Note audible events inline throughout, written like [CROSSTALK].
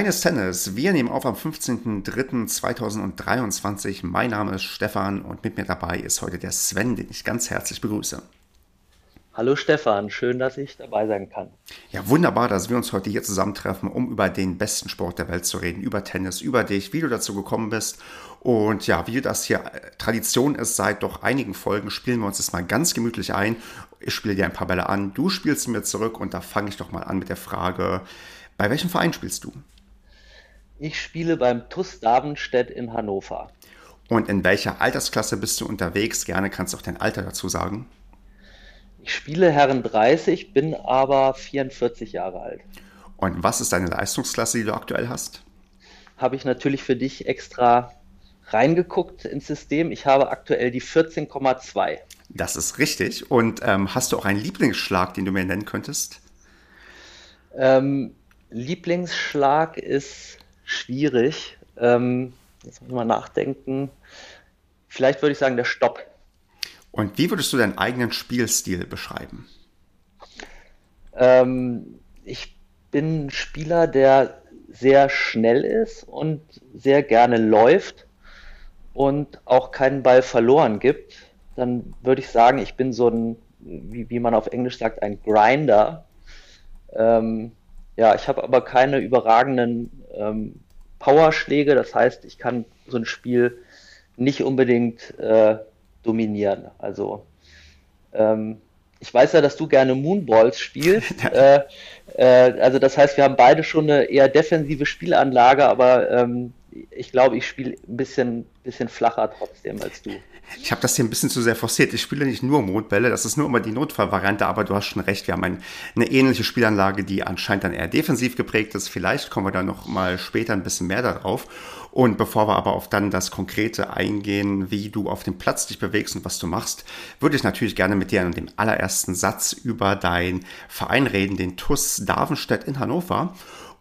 Kleines Tennis. Wir nehmen auf am 15.03.2023. Mein Name ist Stefan und mit mir dabei ist heute der Sven, den ich ganz herzlich begrüße. Hallo Stefan, schön, dass ich dabei sein kann. Ja, wunderbar, dass wir uns heute hier zusammentreffen, um über den besten Sport der Welt zu reden, über Tennis, über dich, wie du dazu gekommen bist. Und ja, wie das hier Tradition ist, seit doch einigen Folgen spielen wir uns das mal ganz gemütlich ein. Ich spiele dir ein paar Bälle an, du spielst mir zurück und da fange ich doch mal an mit der Frage, bei welchem Verein spielst du? Ich spiele beim TUS Davenstedt in Hannover. Und in welcher Altersklasse bist du unterwegs? Gerne kannst du auch dein Alter dazu sagen. Ich spiele Herren 30, bin aber 44 Jahre alt. Und was ist deine Leistungsklasse, die du aktuell hast? Habe ich natürlich für dich extra reingeguckt ins System. Ich habe aktuell die 14,2. Das ist richtig. Und ähm, hast du auch einen Lieblingsschlag, den du mir nennen könntest? Ähm, Lieblingsschlag ist schwierig. Ähm, jetzt muss ich mal nachdenken. Vielleicht würde ich sagen, der Stopp. Und wie würdest du deinen eigenen Spielstil beschreiben? Ähm, ich bin ein Spieler, der sehr schnell ist und sehr gerne läuft und auch keinen Ball verloren gibt. Dann würde ich sagen, ich bin so ein, wie, wie man auf Englisch sagt, ein Grinder. Ähm, ja, ich habe aber keine überragenden ähm, Powerschläge. Das heißt, ich kann so ein Spiel nicht unbedingt äh, dominieren. Also ähm, ich weiß ja, dass du gerne Moonballs spielst. [LAUGHS] äh, äh, also das heißt, wir haben beide schon eine eher defensive Spielanlage, aber ähm, ich glaube, ich spiele ein bisschen, bisschen flacher trotzdem als du. Ich habe das hier ein bisschen zu sehr forciert. Ich spiele nicht nur Mondbälle, das ist nur immer die Notfallvariante, aber du hast schon recht, wir haben ein, eine ähnliche Spielanlage, die anscheinend dann eher defensiv geprägt ist. Vielleicht kommen wir da noch mal später ein bisschen mehr darauf. Und bevor wir aber auf dann das Konkrete eingehen, wie du auf dem Platz dich bewegst und was du machst, würde ich natürlich gerne mit dir an dem allerersten Satz über deinen Verein reden, den TUS Davenstedt in Hannover.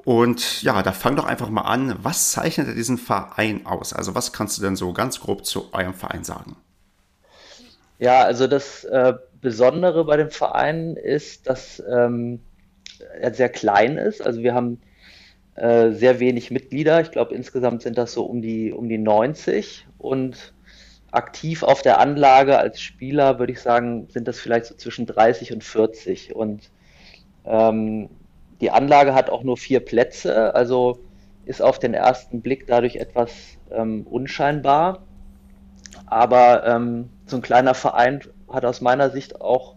Und ja, da fang doch einfach mal an. Was zeichnet diesen Verein aus? Also was kannst du denn so ganz grob zu eurem Verein sagen? Ja, also das äh, Besondere bei dem Verein ist, dass ähm, er sehr klein ist. Also wir haben äh, sehr wenig Mitglieder. Ich glaube, insgesamt sind das so um die, um die 90. Und aktiv auf der Anlage als Spieler, würde ich sagen, sind das vielleicht so zwischen 30 und 40. Und ähm, die Anlage hat auch nur vier Plätze, also ist auf den ersten Blick dadurch etwas ähm, unscheinbar. Aber ähm, so ein kleiner Verein hat aus meiner Sicht auch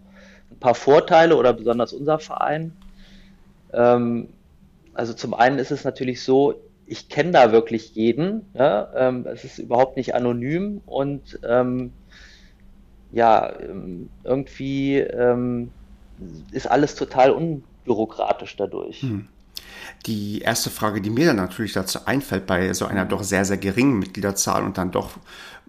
ein paar Vorteile oder besonders unser Verein. Ähm, also zum einen ist es natürlich so, ich kenne da wirklich jeden. Ja? Ähm, es ist überhaupt nicht anonym und ähm, ja, ähm, irgendwie ähm, ist alles total un bürokratisch dadurch. Hm. Die erste Frage, die mir dann natürlich dazu einfällt, bei so einer doch sehr, sehr geringen Mitgliederzahl und dann doch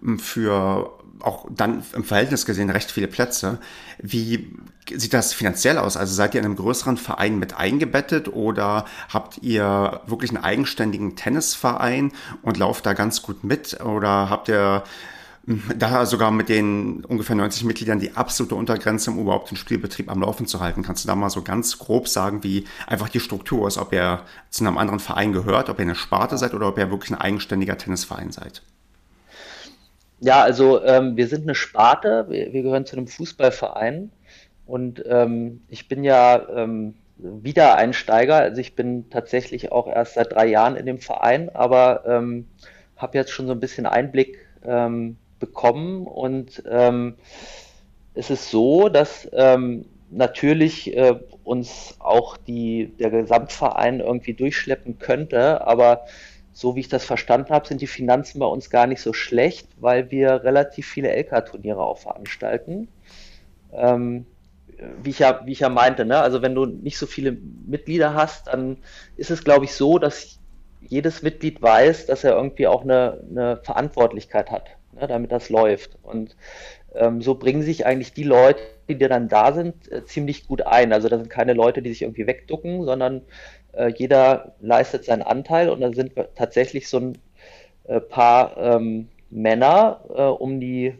hm, für auch dann im Verhältnis gesehen recht viele Plätze. Wie sieht das finanziell aus? Also seid ihr in einem größeren Verein mit eingebettet oder habt ihr wirklich einen eigenständigen Tennisverein und lauft da ganz gut mit? Oder habt ihr da sogar mit den ungefähr 90 Mitgliedern die absolute Untergrenze, um überhaupt den Spielbetrieb am Laufen zu halten. Kannst du da mal so ganz grob sagen, wie einfach die Struktur ist, ob ihr zu einem anderen Verein gehört, ob ihr eine Sparte seid oder ob ihr wirklich ein eigenständiger Tennisverein seid? Ja, also ähm, wir sind eine Sparte, wir, wir, gehören zu einem Fußballverein und ähm, ich bin ja ähm, Wiedereinsteiger, also ich bin tatsächlich auch erst seit drei Jahren in dem Verein, aber ähm, habe jetzt schon so ein bisschen Einblick ähm, bekommen. Und ähm, es ist so, dass ähm, natürlich äh, uns auch die, der Gesamtverein irgendwie durchschleppen könnte, aber so wie ich das verstanden habe, sind die Finanzen bei uns gar nicht so schlecht, weil wir relativ viele LK-Turniere auch veranstalten. Ähm, wie ich ja, wie ich ja meinte, ne? also wenn du nicht so viele Mitglieder hast, dann ist es, glaube ich, so, dass jedes Mitglied weiß, dass er irgendwie auch eine, eine Verantwortlichkeit hat, ne, damit das läuft. Und ähm, so bringen sich eigentlich die Leute, die dann da sind, äh, ziemlich gut ein. Also das sind keine Leute, die sich irgendwie wegducken, sondern äh, jeder leistet seinen Anteil und da sind tatsächlich so ein äh, paar ähm, Männer äh, um die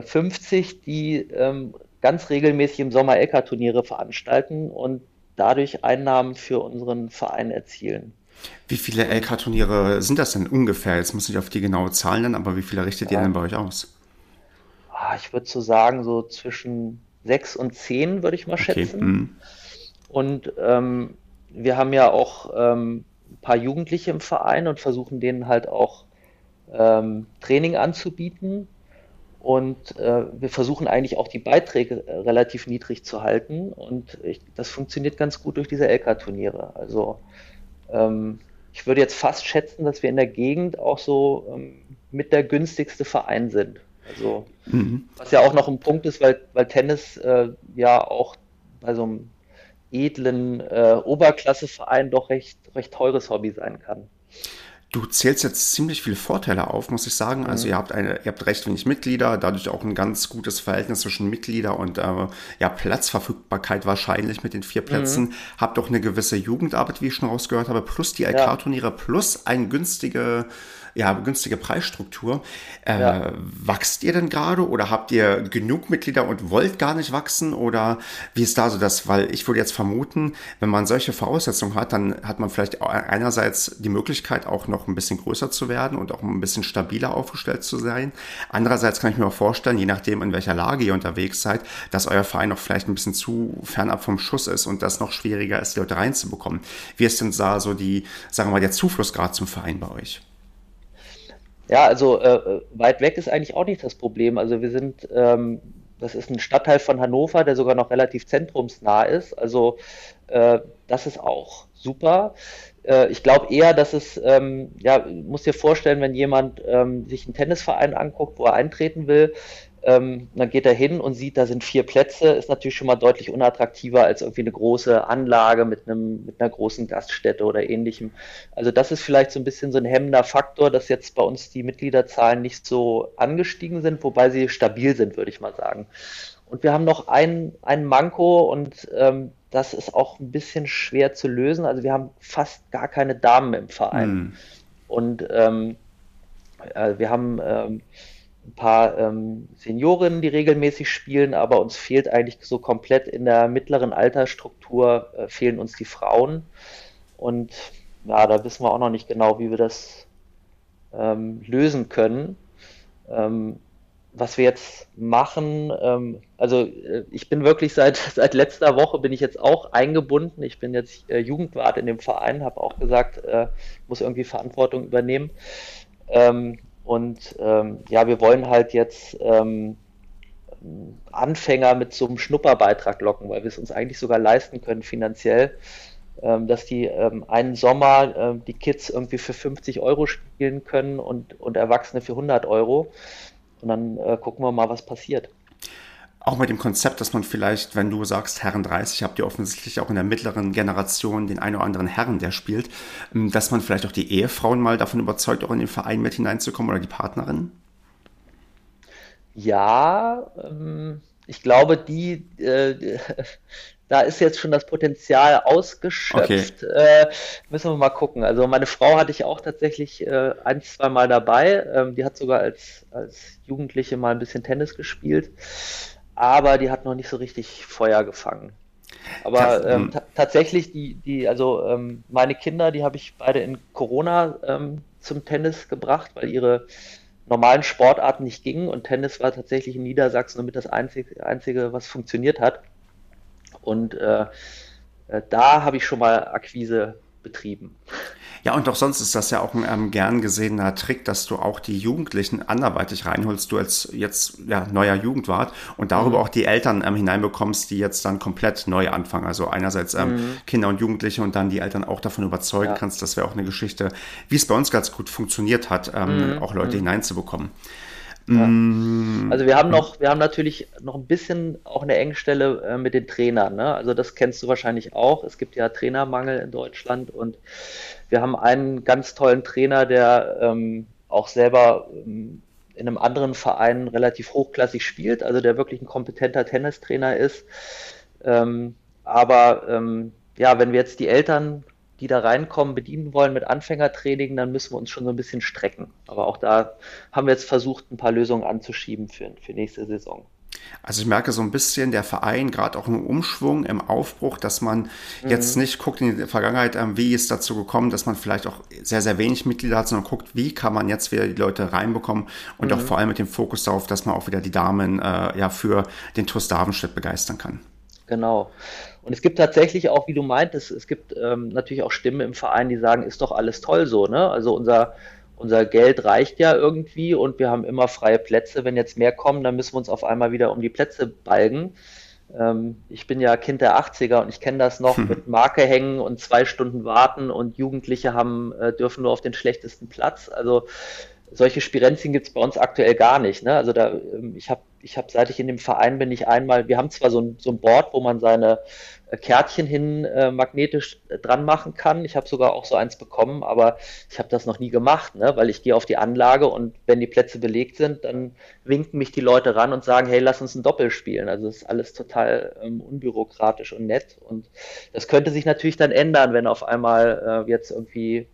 50, äh, die ähm, ganz regelmäßig im Sommer LK-Turniere veranstalten und dadurch Einnahmen für unseren Verein erzielen. Wie viele LK-Turniere sind das denn ungefähr? Jetzt muss ich auf die genaue Zahlen nennen, aber wie viele richtet ja. ihr denn bei euch aus? Ah, ich würde so sagen, so zwischen sechs und zehn würde ich mal okay. schätzen. Mhm. Und ähm, wir haben ja auch ähm, ein paar Jugendliche im Verein und versuchen denen halt auch ähm, Training anzubieten. Und äh, wir versuchen eigentlich auch die Beiträge äh, relativ niedrig zu halten. Und ich, das funktioniert ganz gut durch diese LK-Turniere. Also ähm, ich würde jetzt fast schätzen, dass wir in der Gegend auch so ähm, mit der günstigste Verein sind. Also mhm. was ja auch noch ein Punkt ist, weil, weil Tennis äh, ja auch bei so einem edlen äh, Oberklasseverein doch recht, recht teures Hobby sein kann. Du zählst jetzt ziemlich viele Vorteile auf, muss ich sagen. Also mhm. ihr habt eine, ihr habt recht wenig Mitglieder, dadurch auch ein ganz gutes Verhältnis zwischen Mitglieder und äh, ja Platzverfügbarkeit wahrscheinlich mit den vier Plätzen. Mhm. Habt auch eine gewisse Jugendarbeit, wie ich schon rausgehört habe, plus die LK-Turniere, ja. plus ein günstige ja, günstige Preisstruktur. Äh, ja. Wachst ihr denn gerade oder habt ihr genug Mitglieder und wollt gar nicht wachsen? Oder wie ist da so das? Weil ich würde jetzt vermuten, wenn man solche Voraussetzungen hat, dann hat man vielleicht einerseits die Möglichkeit, auch noch ein bisschen größer zu werden und auch ein bisschen stabiler aufgestellt zu sein. Andererseits kann ich mir auch vorstellen, je nachdem, in welcher Lage ihr unterwegs seid, dass euer Verein noch vielleicht ein bisschen zu fernab vom Schuss ist und das noch schwieriger ist, die Leute reinzubekommen. Wie ist denn da so die, sagen wir mal, der Zuflussgrad zum Verein bei euch? Ja, also äh, weit weg ist eigentlich auch nicht das Problem. Also wir sind, ähm, das ist ein Stadtteil von Hannover, der sogar noch relativ zentrumsnah ist. Also äh, das ist auch super. Äh, ich glaube eher, dass es, ähm, ja, muss dir vorstellen, wenn jemand ähm, sich einen Tennisverein anguckt, wo er eintreten will, ähm, dann geht er hin und sieht, da sind vier Plätze, ist natürlich schon mal deutlich unattraktiver als irgendwie eine große Anlage mit einem, mit einer großen Gaststätte oder ähnlichem. Also das ist vielleicht so ein bisschen so ein hemmender Faktor, dass jetzt bei uns die Mitgliederzahlen nicht so angestiegen sind, wobei sie stabil sind, würde ich mal sagen. Und wir haben noch ein, ein Manko und ähm, das ist auch ein bisschen schwer zu lösen. Also wir haben fast gar keine Damen im Verein. Hm. Und ähm, äh, wir haben ähm, ein paar ähm, Seniorinnen, die regelmäßig spielen, aber uns fehlt eigentlich so komplett in der mittleren Altersstruktur, äh, fehlen uns die Frauen. Und ja, da wissen wir auch noch nicht genau, wie wir das ähm, lösen können. Ähm, was wir jetzt machen, ähm, also äh, ich bin wirklich seit, [LAUGHS] seit letzter Woche bin ich jetzt auch eingebunden. Ich bin jetzt äh, Jugendwart in dem Verein, habe auch gesagt, äh, muss irgendwie Verantwortung übernehmen. Und ähm, ja, wir wollen halt jetzt ähm, Anfänger mit so einem Schnupperbeitrag locken, weil wir es uns eigentlich sogar leisten können finanziell, ähm, dass die ähm, einen Sommer ähm, die Kids irgendwie für 50 Euro spielen können und, und Erwachsene für 100 Euro. Und dann äh, gucken wir mal, was passiert. Auch mit dem Konzept, dass man vielleicht, wenn du sagst Herren 30, habt ihr offensichtlich auch in der mittleren Generation den einen oder anderen Herren, der spielt, ähm, dass man vielleicht auch die Ehefrauen mal davon überzeugt, auch in den Verein mit hineinzukommen oder die Partnerin? Ja, ähm, ich glaube, die, äh, [LAUGHS] da ist jetzt schon das Potenzial ausgeschöpft. Okay. Äh, müssen wir mal gucken. Also meine Frau hatte ich auch tatsächlich äh, ein, zwei Mal dabei. Ähm, die hat sogar als, als Jugendliche mal ein bisschen Tennis gespielt aber die hat noch nicht so richtig Feuer gefangen. Aber ähm, hm. tatsächlich, die, die, also ähm, meine Kinder, die habe ich beide in Corona ähm, zum Tennis gebracht, weil ihre normalen Sportarten nicht gingen und Tennis war tatsächlich in Niedersachsen somit das einzige, einzige was funktioniert hat. Und äh, äh, da habe ich schon mal Akquise betrieben. Ja, und auch sonst ist das ja auch ein ähm, gern gesehener Trick, dass du auch die Jugendlichen anderweitig reinholst, du als jetzt ja, neuer Jugendwart und darüber mhm. auch die Eltern ähm, hineinbekommst, die jetzt dann komplett neu anfangen. Also einerseits ähm, mhm. Kinder und Jugendliche und dann die Eltern auch davon überzeugen ja. kannst. Das wäre auch eine Geschichte, wie es bei uns ganz gut funktioniert hat, ähm, mhm. auch Leute mhm. hineinzubekommen. Ja. Mm. Also wir haben noch, wir haben natürlich noch ein bisschen auch eine Engstelle äh, mit den Trainern. Ne? Also das kennst du wahrscheinlich auch. Es gibt ja Trainermangel in Deutschland und wir haben einen ganz tollen Trainer, der ähm, auch selber ähm, in einem anderen Verein relativ hochklassig spielt, also der wirklich ein kompetenter Tennistrainer ist. Ähm, aber ähm, ja, wenn wir jetzt die Eltern die da reinkommen, bedienen wollen mit Anfängertraining, dann müssen wir uns schon so ein bisschen strecken. Aber auch da haben wir jetzt versucht, ein paar Lösungen anzuschieben für, für nächste Saison. Also ich merke so ein bisschen der Verein, gerade auch im Umschwung, im Aufbruch, dass man mhm. jetzt nicht guckt in die Vergangenheit, ähm, wie ist dazu gekommen, dass man vielleicht auch sehr, sehr wenig Mitglieder hat, sondern guckt, wie kann man jetzt wieder die Leute reinbekommen und mhm. auch vor allem mit dem Fokus darauf, dass man auch wieder die Damen äh, ja für den TuS Davenstedt begeistern kann. Genau. Und es gibt tatsächlich auch, wie du meintest, es gibt ähm, natürlich auch Stimmen im Verein, die sagen, ist doch alles toll so, ne? Also unser, unser Geld reicht ja irgendwie und wir haben immer freie Plätze. Wenn jetzt mehr kommen, dann müssen wir uns auf einmal wieder um die Plätze balgen. Ähm, ich bin ja Kind der 80er und ich kenne das noch hm. mit Marke hängen und zwei Stunden warten und Jugendliche haben, äh, dürfen nur auf den schlechtesten Platz. Also solche Spirenzien gibt es bei uns aktuell gar nicht. Ne? Also da, ähm, ich habe, ich hab, seit ich in dem Verein bin, ich einmal, wir haben zwar so ein, so ein Board, wo man seine Kärtchen hin äh, magnetisch äh, dran machen kann. Ich habe sogar auch so eins bekommen, aber ich habe das noch nie gemacht, ne? weil ich gehe auf die Anlage und wenn die Plätze belegt sind, dann winken mich die Leute ran und sagen, hey, lass uns ein Doppel spielen. Also das ist alles total ähm, unbürokratisch und nett. Und das könnte sich natürlich dann ändern, wenn auf einmal äh, jetzt irgendwie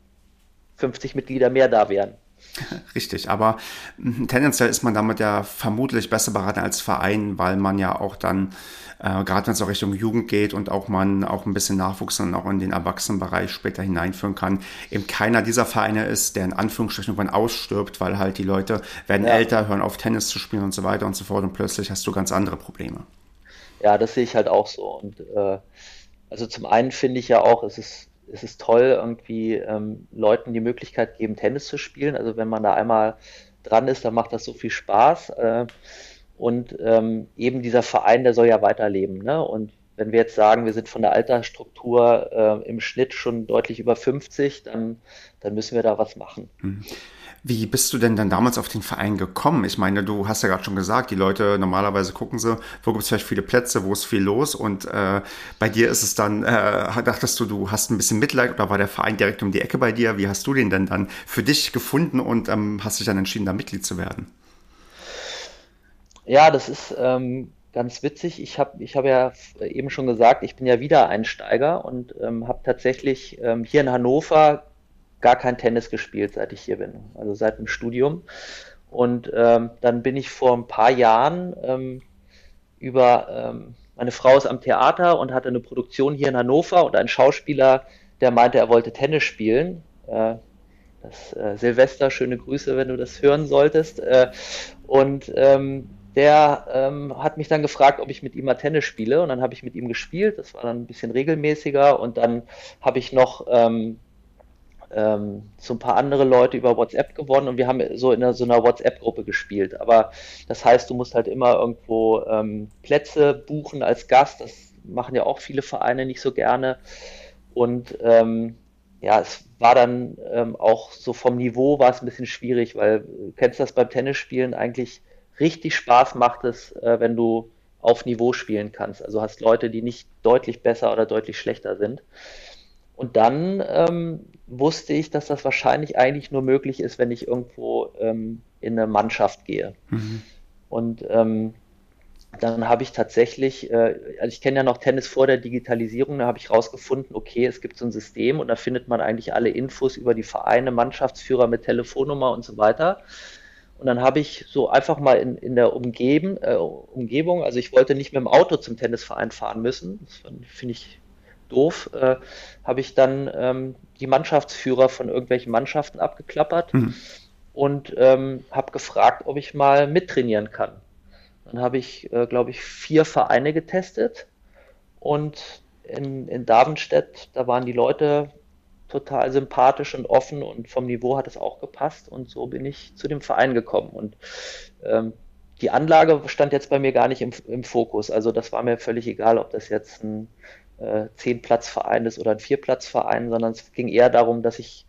50 Mitglieder mehr da wären. [LAUGHS] Richtig, aber hm, tendenziell ist man damit ja vermutlich besser beraten als Verein, weil man ja auch dann, äh, gerade wenn es auch Richtung Jugend geht und auch man auch ein bisschen Nachwuchs dann auch in den Erwachsenenbereich später hineinführen kann, eben keiner dieser Vereine ist, der in Anführungsstrichen irgendwann ausstirbt, weil halt die Leute werden ja. älter, hören auf Tennis zu spielen und so weiter und so fort und plötzlich hast du ganz andere Probleme. Ja, das sehe ich halt auch so und äh, also zum einen finde ich ja auch, es ist es ist toll, irgendwie ähm, Leuten die Möglichkeit geben, Tennis zu spielen. Also wenn man da einmal dran ist, dann macht das so viel Spaß. Äh, und ähm, eben dieser Verein, der soll ja weiterleben. Ne? Und wenn wir jetzt sagen, wir sind von der Altersstruktur äh, im Schnitt schon deutlich über 50, dann, dann müssen wir da was machen. Mhm. Wie bist du denn dann damals auf den Verein gekommen? Ich meine, du hast ja gerade schon gesagt, die Leute normalerweise gucken sie, wo gibt es vielleicht viele Plätze, wo ist viel los und äh, bei dir ist es dann, äh, dachtest du, du hast ein bisschen Mitleid oder war der Verein direkt um die Ecke bei dir? Wie hast du den denn dann für dich gefunden und ähm, hast dich dann entschieden, da Mitglied zu werden? Ja, das ist ähm, ganz witzig. Ich habe ich hab ja eben schon gesagt, ich bin ja Wiedereinsteiger und ähm, habe tatsächlich ähm, hier in Hannover gar kein Tennis gespielt, seit ich hier bin, also seit dem Studium. Und ähm, dann bin ich vor ein paar Jahren ähm, über, ähm, meine Frau ist am Theater und hatte eine Produktion hier in Hannover und ein Schauspieler, der meinte, er wollte Tennis spielen. Äh, das äh, Silvester, schöne Grüße, wenn du das hören solltest. Äh, und ähm, der ähm, hat mich dann gefragt, ob ich mit ihm mal Tennis spiele. Und dann habe ich mit ihm gespielt. Das war dann ein bisschen regelmäßiger. Und dann habe ich noch ähm, so ein paar andere Leute über WhatsApp gewonnen und wir haben so in so einer WhatsApp-Gruppe gespielt. Aber das heißt, du musst halt immer irgendwo ähm, Plätze buchen als Gast. Das machen ja auch viele Vereine nicht so gerne. Und ähm, ja, es war dann ähm, auch so vom Niveau war es ein bisschen schwierig, weil du kennst das beim Tennisspielen eigentlich richtig Spaß macht es, äh, wenn du auf Niveau spielen kannst. Also hast Leute, die nicht deutlich besser oder deutlich schlechter sind. Und dann ähm, wusste ich, dass das wahrscheinlich eigentlich nur möglich ist, wenn ich irgendwo ähm, in eine Mannschaft gehe. Mhm. Und ähm, dann habe ich tatsächlich, äh, also ich kenne ja noch Tennis vor der Digitalisierung, da habe ich rausgefunden, okay, es gibt so ein System und da findet man eigentlich alle Infos über die Vereine, Mannschaftsführer mit Telefonnummer und so weiter. Und dann habe ich so einfach mal in, in der Umgeben, äh, Umgebung, also ich wollte nicht mit dem Auto zum Tennisverein fahren müssen, das finde ich doof, äh, habe ich dann ähm, die Mannschaftsführer von irgendwelchen Mannschaften abgeklappert mhm. und ähm, habe gefragt, ob ich mal mittrainieren kann. Dann habe ich, äh, glaube ich, vier Vereine getestet und in, in Davenstedt, da waren die Leute total sympathisch und offen und vom Niveau hat es auch gepasst und so bin ich zu dem Verein gekommen und ähm, die Anlage stand jetzt bei mir gar nicht im, im Fokus. Also das war mir völlig egal, ob das jetzt ein äh, Zehn-Platz-Verein ist oder ein Vier-Platz-Verein, sondern es ging eher darum, dass ich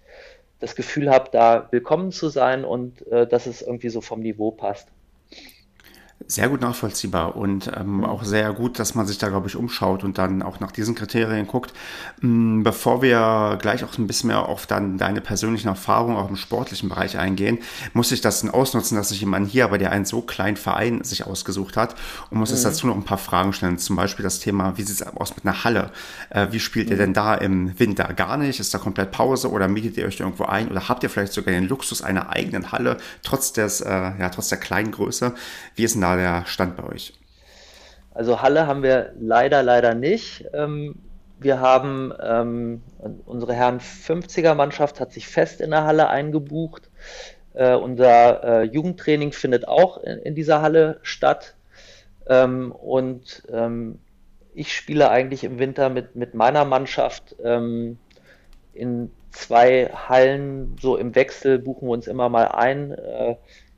das Gefühl habe, da willkommen zu sein und äh, dass es irgendwie so vom Niveau passt. Sehr gut nachvollziehbar und ähm, auch sehr gut, dass man sich da, glaube ich, umschaut und dann auch nach diesen Kriterien guckt. Ähm, bevor wir gleich auch ein bisschen mehr auf dann deine persönlichen Erfahrungen auch im sportlichen Bereich eingehen, muss ich das dann ausnutzen, dass sich jemand hier aber der einen so kleinen Verein sich ausgesucht hat und muss mhm. jetzt dazu noch ein paar Fragen stellen. Zum Beispiel das Thema, wie sieht es aus mit einer Halle? Äh, wie spielt mhm. ihr denn da im Winter? Gar nicht? Ist da komplett Pause oder mietet ihr euch irgendwo ein oder habt ihr vielleicht sogar den Luxus einer eigenen Halle, trotz des, äh, ja, trotz der kleinen Größe? Wie ist denn da der Stand bei euch? Also Halle haben wir leider, leider nicht. Ähm, wir haben ähm, unsere Herren 50er Mannschaft hat sich fest in der Halle eingebucht. Äh, unser äh, Jugendtraining findet auch in, in, dieser Halle statt. Ähm, und ähm, ich spiele eigentlich im Winter mit, mit meiner Mannschaft ähm, in zwei Hallen, so im Wechsel buchen wir uns immer mal ein. Äh,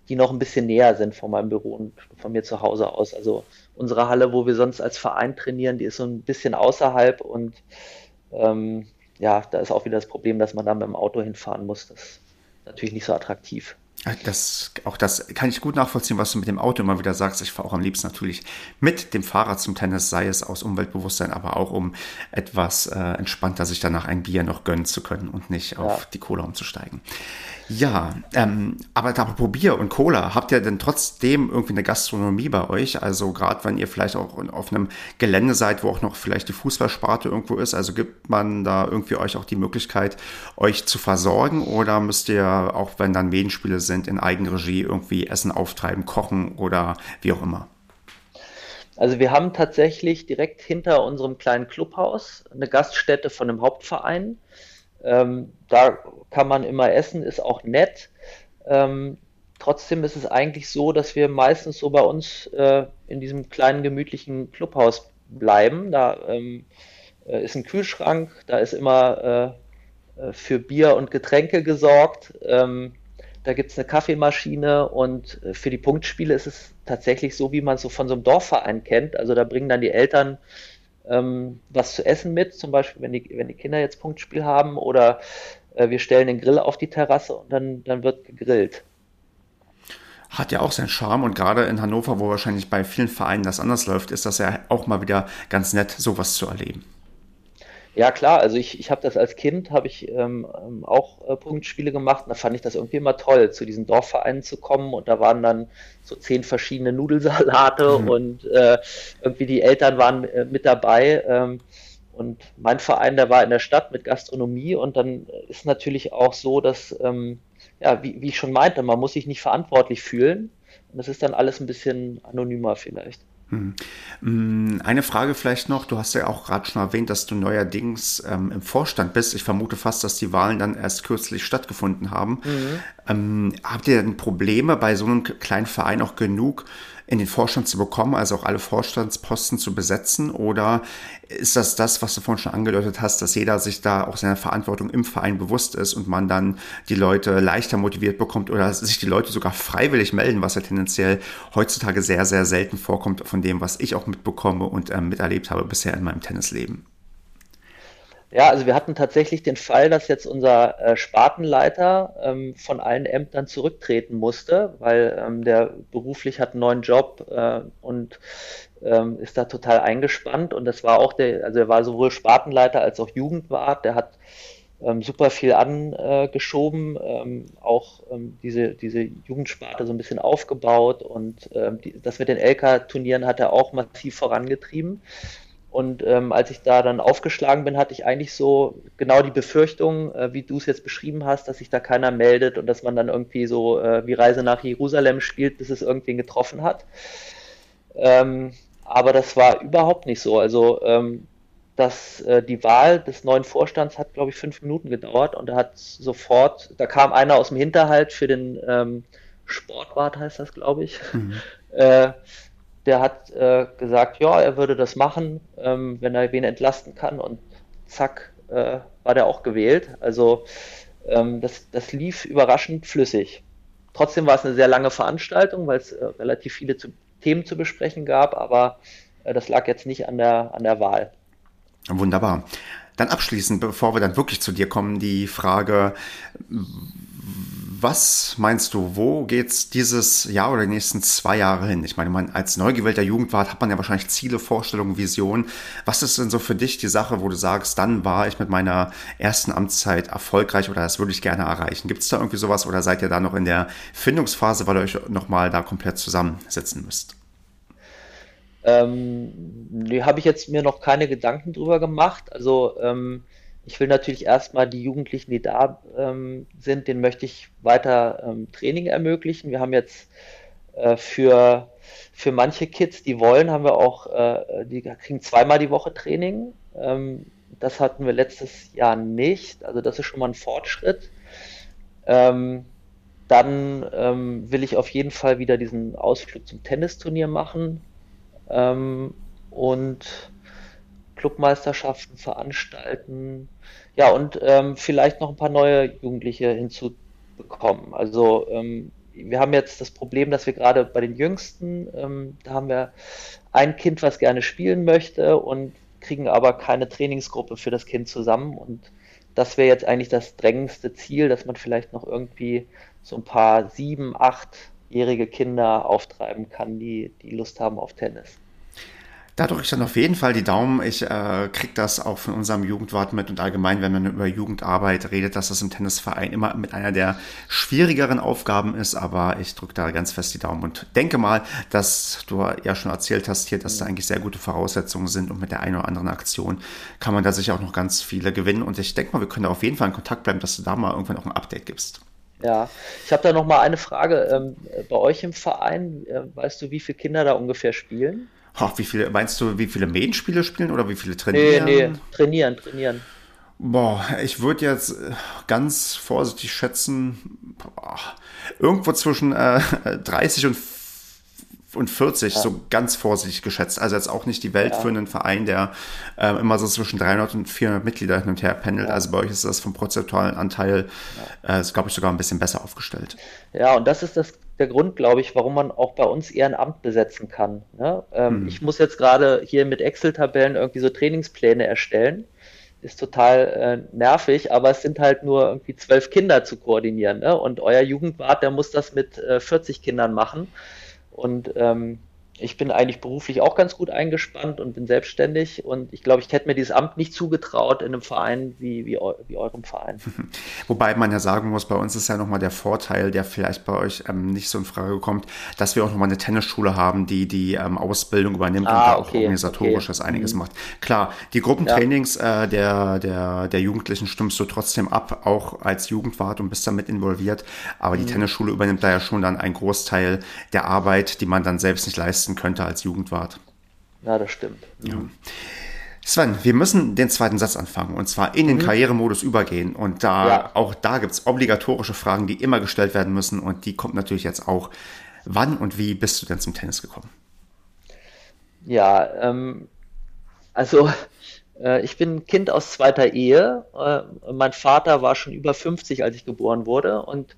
die noch ein bisschen näher sind von meinem Büro und von mir zu Hause aus. Also unsere Halle, wo wir sonst als Verein trainieren, die ist so ein bisschen außerhalb und ähm, ja, da ist auch wieder das Problem, dass man da mit dem Auto hinfahren muss. Das ist natürlich nicht so attraktiv. Das, auch das kann ich gut nachvollziehen, was du mit dem Auto immer wieder sagst. Ich fahre auch am liebsten natürlich mit dem Fahrrad zum Tennis, sei es aus Umweltbewusstsein, aber auch um etwas äh, entspannter sich danach ein Bier noch gönnen zu können und nicht ja. auf die Cola umzusteigen. Ja, ähm, aber apropos Bier und Cola, habt ihr denn trotzdem irgendwie eine Gastronomie bei euch? Also gerade wenn ihr vielleicht auch auf einem Gelände seid, wo auch noch vielleicht die Fußballsparte irgendwo ist, also gibt man da irgendwie euch auch die Möglichkeit, euch zu versorgen oder müsst ihr auch, wenn dann Medienspiele sind, in Eigenregie irgendwie Essen auftreiben, kochen oder wie auch immer? Also wir haben tatsächlich direkt hinter unserem kleinen Clubhaus eine Gaststätte von einem Hauptverein. Ähm, da kann man immer essen, ist auch nett. Ähm, trotzdem ist es eigentlich so, dass wir meistens so bei uns äh, in diesem kleinen gemütlichen Clubhaus bleiben. Da ähm, äh, ist ein Kühlschrank, da ist immer äh, äh für Bier und Getränke gesorgt. Ähm, da gibt es eine Kaffeemaschine und äh, für die Punktspiele ist es tatsächlich so, wie man es so von so einem Dorfverein kennt. Also da bringen dann die Eltern ähm, was zu essen mit, zum Beispiel, wenn die, wenn die Kinder jetzt Punktspiel haben oder äh, wir stellen den Grill auf die Terrasse und dann, dann wird gegrillt. Hat ja auch seinen Charme und gerade in Hannover, wo wahrscheinlich bei vielen Vereinen das anders läuft, ist das ja auch mal wieder ganz nett, sowas zu erleben. Ja klar, also ich, ich habe das als Kind, habe ich ähm, ähm, auch äh, Punktspiele gemacht und da fand ich das irgendwie immer toll, zu diesen Dorfvereinen zu kommen und da waren dann so zehn verschiedene Nudelsalate mhm. und äh, irgendwie die Eltern waren äh, mit dabei ähm, und mein Verein, der war in der Stadt mit Gastronomie und dann ist natürlich auch so, dass, ähm, ja, wie, wie ich schon meinte, man muss sich nicht verantwortlich fühlen und das ist dann alles ein bisschen anonymer vielleicht. Hm. hm. Eine Frage vielleicht noch. Du hast ja auch gerade schon erwähnt, dass du neuerdings ähm, im Vorstand bist. Ich vermute fast, dass die Wahlen dann erst kürzlich stattgefunden haben. Mhm. Ähm, habt ihr denn Probleme bei so einem kleinen Verein auch genug in den Vorstand zu bekommen, also auch alle Vorstandsposten zu besetzen? Oder ist das das, was du vorhin schon angedeutet hast, dass jeder sich da auch seiner Verantwortung im Verein bewusst ist und man dann die Leute leichter motiviert bekommt oder sich die Leute sogar freiwillig melden, was ja tendenziell heutzutage sehr, sehr selten vorkommt von dem, was ich auch mitbekomme und äh, miterlebt habe bisher in meinem Tennisleben? Ja, also wir hatten tatsächlich den Fall, dass jetzt unser äh, Spartenleiter ähm, von allen Ämtern zurücktreten musste, weil ähm, der beruflich hat einen neuen Job äh, und ähm, ist da total eingespannt. Und das war auch der, also er war sowohl Spartenleiter als auch Jugendwart, der hat ähm, super viel angeschoben, ähm, auch ähm, diese, diese Jugendsparte so ein bisschen aufgebaut und die, das mit den LK-Turnieren hat er auch massiv vorangetrieben. Und ähm, als ich da dann aufgeschlagen bin, hatte ich eigentlich so genau die Befürchtung, äh, wie du es jetzt beschrieben hast, dass sich da keiner meldet und dass man dann irgendwie so äh, wie Reise nach Jerusalem spielt, bis es irgendwen getroffen hat. Ähm, aber das war überhaupt nicht so. Also ähm, dass äh, die Wahl des neuen Vorstands hat, glaube ich, fünf Minuten gedauert und da hat sofort, da kam einer aus dem Hinterhalt für den ähm, Sportwart, heißt das, glaube ich. Mhm. Äh, der hat äh, gesagt, ja, er würde das machen, ähm, wenn er wen entlasten kann und zack, äh, war der auch gewählt. Also ähm, das, das lief überraschend flüssig. Trotzdem war es eine sehr lange Veranstaltung, weil es äh, relativ viele zu, Themen zu besprechen gab, aber äh, das lag jetzt nicht an der, an der Wahl. Wunderbar. Dann abschließend, bevor wir dann wirklich zu dir kommen, die Frage, was meinst du, wo geht's dieses Jahr oder die nächsten zwei Jahre hin? Ich meine, man als neu gewählter Jugendwart hat man ja wahrscheinlich Ziele, Vorstellungen, Visionen. Was ist denn so für dich die Sache, wo du sagst, dann war ich mit meiner ersten Amtszeit erfolgreich oder das würde ich gerne erreichen? Gibt es da irgendwie sowas oder seid ihr da noch in der Findungsphase, weil ihr euch nochmal da komplett zusammensetzen müsst? Ähm, nee, habe ich jetzt mir noch keine Gedanken drüber gemacht. Also ähm, ich will natürlich erstmal die Jugendlichen, die da ähm, sind, denen möchte ich weiter ähm, Training ermöglichen. Wir haben jetzt äh, für, für manche Kids, die wollen, haben wir auch, äh, die kriegen zweimal die Woche Training. Ähm, das hatten wir letztes Jahr nicht. Also das ist schon mal ein Fortschritt. Ähm, dann ähm, will ich auf jeden Fall wieder diesen Ausflug zum Tennisturnier machen. Ähm, und Clubmeisterschaften veranstalten. Ja, und ähm, vielleicht noch ein paar neue Jugendliche hinzubekommen. Also ähm, wir haben jetzt das Problem, dass wir gerade bei den Jüngsten, ähm, da haben wir ein Kind, was gerne spielen möchte und kriegen aber keine Trainingsgruppe für das Kind zusammen. Und das wäre jetzt eigentlich das drängendste Ziel, dass man vielleicht noch irgendwie so ein paar sieben, achtjährige Kinder auftreiben kann, die, die Lust haben auf Tennis. Da drücke ich dann auf jeden Fall die Daumen. Ich äh, kriege das auch von unserem Jugendwart mit und allgemein, wenn man über Jugendarbeit redet, dass das im Tennisverein immer mit einer der schwierigeren Aufgaben ist. Aber ich drücke da ganz fest die Daumen und denke mal, dass du ja schon erzählt hast hier, dass da eigentlich sehr gute Voraussetzungen sind und mit der einen oder anderen Aktion kann man da sicher auch noch ganz viele gewinnen. Und ich denke mal, wir können da auf jeden Fall in Kontakt bleiben, dass du da mal irgendwann auch ein Update gibst. Ja, ich habe da noch mal eine Frage. Ähm, bei euch im Verein, äh, weißt du, wie viele Kinder da ungefähr spielen? Ach, wie viele, meinst du, wie viele Medienspiele spielen oder wie viele trainieren? Nee, nee, trainieren, trainieren. Boah, ich würde jetzt äh, ganz vorsichtig schätzen, boah, irgendwo zwischen äh, [LAUGHS] 30 und und 40, ja. so ganz vorsichtig geschätzt. Also jetzt auch nicht die Welt ja. für einen Verein, der äh, immer so zwischen 300 und 400 Mitglieder hin und her pendelt. Ja. Also bei euch ist das vom prozentualen Anteil, äh, glaube ich, sogar ein bisschen besser aufgestellt. Ja, und das ist das, der Grund, glaube ich, warum man auch bei uns eher ein Amt besetzen kann. Ne? Ähm, hm. Ich muss jetzt gerade hier mit Excel-Tabellen irgendwie so Trainingspläne erstellen. Ist total äh, nervig, aber es sind halt nur irgendwie zwölf Kinder zu koordinieren. Ne? Und euer Jugendwart, der muss das mit äh, 40 Kindern machen. Und ähm, ich bin eigentlich beruflich auch ganz gut eingespannt und bin selbstständig und ich glaube, ich hätte mir dieses Amt nicht zugetraut in einem Verein wie, wie, wie eurem Verein. [LAUGHS] Wobei man ja sagen muss, bei uns ist ja nochmal der Vorteil, der vielleicht bei euch ähm, nicht so in Frage kommt, dass wir auch nochmal eine Tennisschule haben, die die ähm, Ausbildung übernimmt ah, und da okay, auch organisatorisch okay. einiges mhm. macht. Klar, die Gruppentrainings ja. äh, der, der, der Jugendlichen stimmst du trotzdem ab, auch als Jugendwart und bist damit involviert, aber mhm. die Tennisschule übernimmt da ja schon dann einen Großteil der Arbeit, die man dann selbst nicht leisten leisten könnte als Jugendwart. Ja, das stimmt. Ja. Sven, wir müssen den zweiten Satz anfangen und zwar in den mhm. Karrieremodus übergehen. Und da ja. auch da gibt es obligatorische Fragen, die immer gestellt werden müssen. Und die kommt natürlich jetzt auch. Wann und wie bist du denn zum Tennis gekommen? Ja, ähm, also äh, ich bin Kind aus zweiter Ehe. Äh, mein Vater war schon über 50, als ich geboren wurde. Und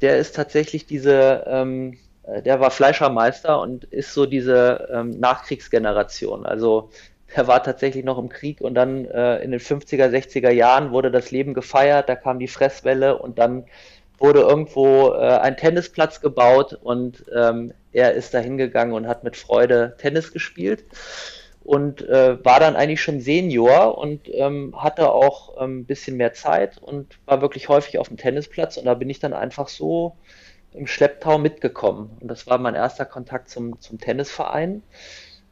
der ist tatsächlich diese ähm, äh, der war Fleischermeister und ist so diese ähm, Nachkriegsgeneration. Also er war tatsächlich noch im Krieg und dann äh, in den 50er, 60er Jahren wurde das Leben gefeiert, da kam die Fresswelle und dann wurde irgendwo äh, ein Tennisplatz gebaut und ähm, er ist da hingegangen und hat mit Freude Tennis gespielt und äh, war dann eigentlich schon Senior und ähm, hatte auch ein ähm, bisschen mehr Zeit und war wirklich häufig auf dem Tennisplatz und da bin ich dann einfach so im Schlepptau mitgekommen. Und das war mein erster Kontakt zum, zum Tennisverein.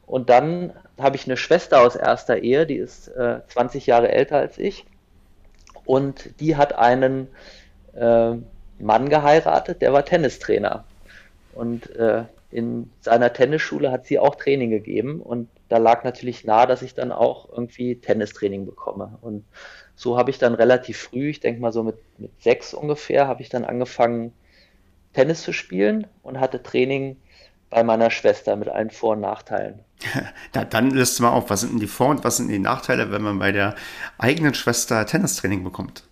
Und dann habe ich eine Schwester aus erster Ehe, die ist äh, 20 Jahre älter als ich. Und die hat einen äh, Mann geheiratet, der war Tennistrainer. Und äh, in seiner Tennisschule hat sie auch Training gegeben. Und da lag natürlich nahe, dass ich dann auch irgendwie Tennistraining bekomme. Und so habe ich dann relativ früh, ich denke mal so mit, mit sechs ungefähr, habe ich dann angefangen, Tennis zu spielen und hatte Training bei meiner Schwester mit allen Vor- und Nachteilen. [LAUGHS] Da, dann listet mal auf, was sind denn die Vor- und was sind die Nachteile, wenn man bei der eigenen Schwester Tennistraining bekommt?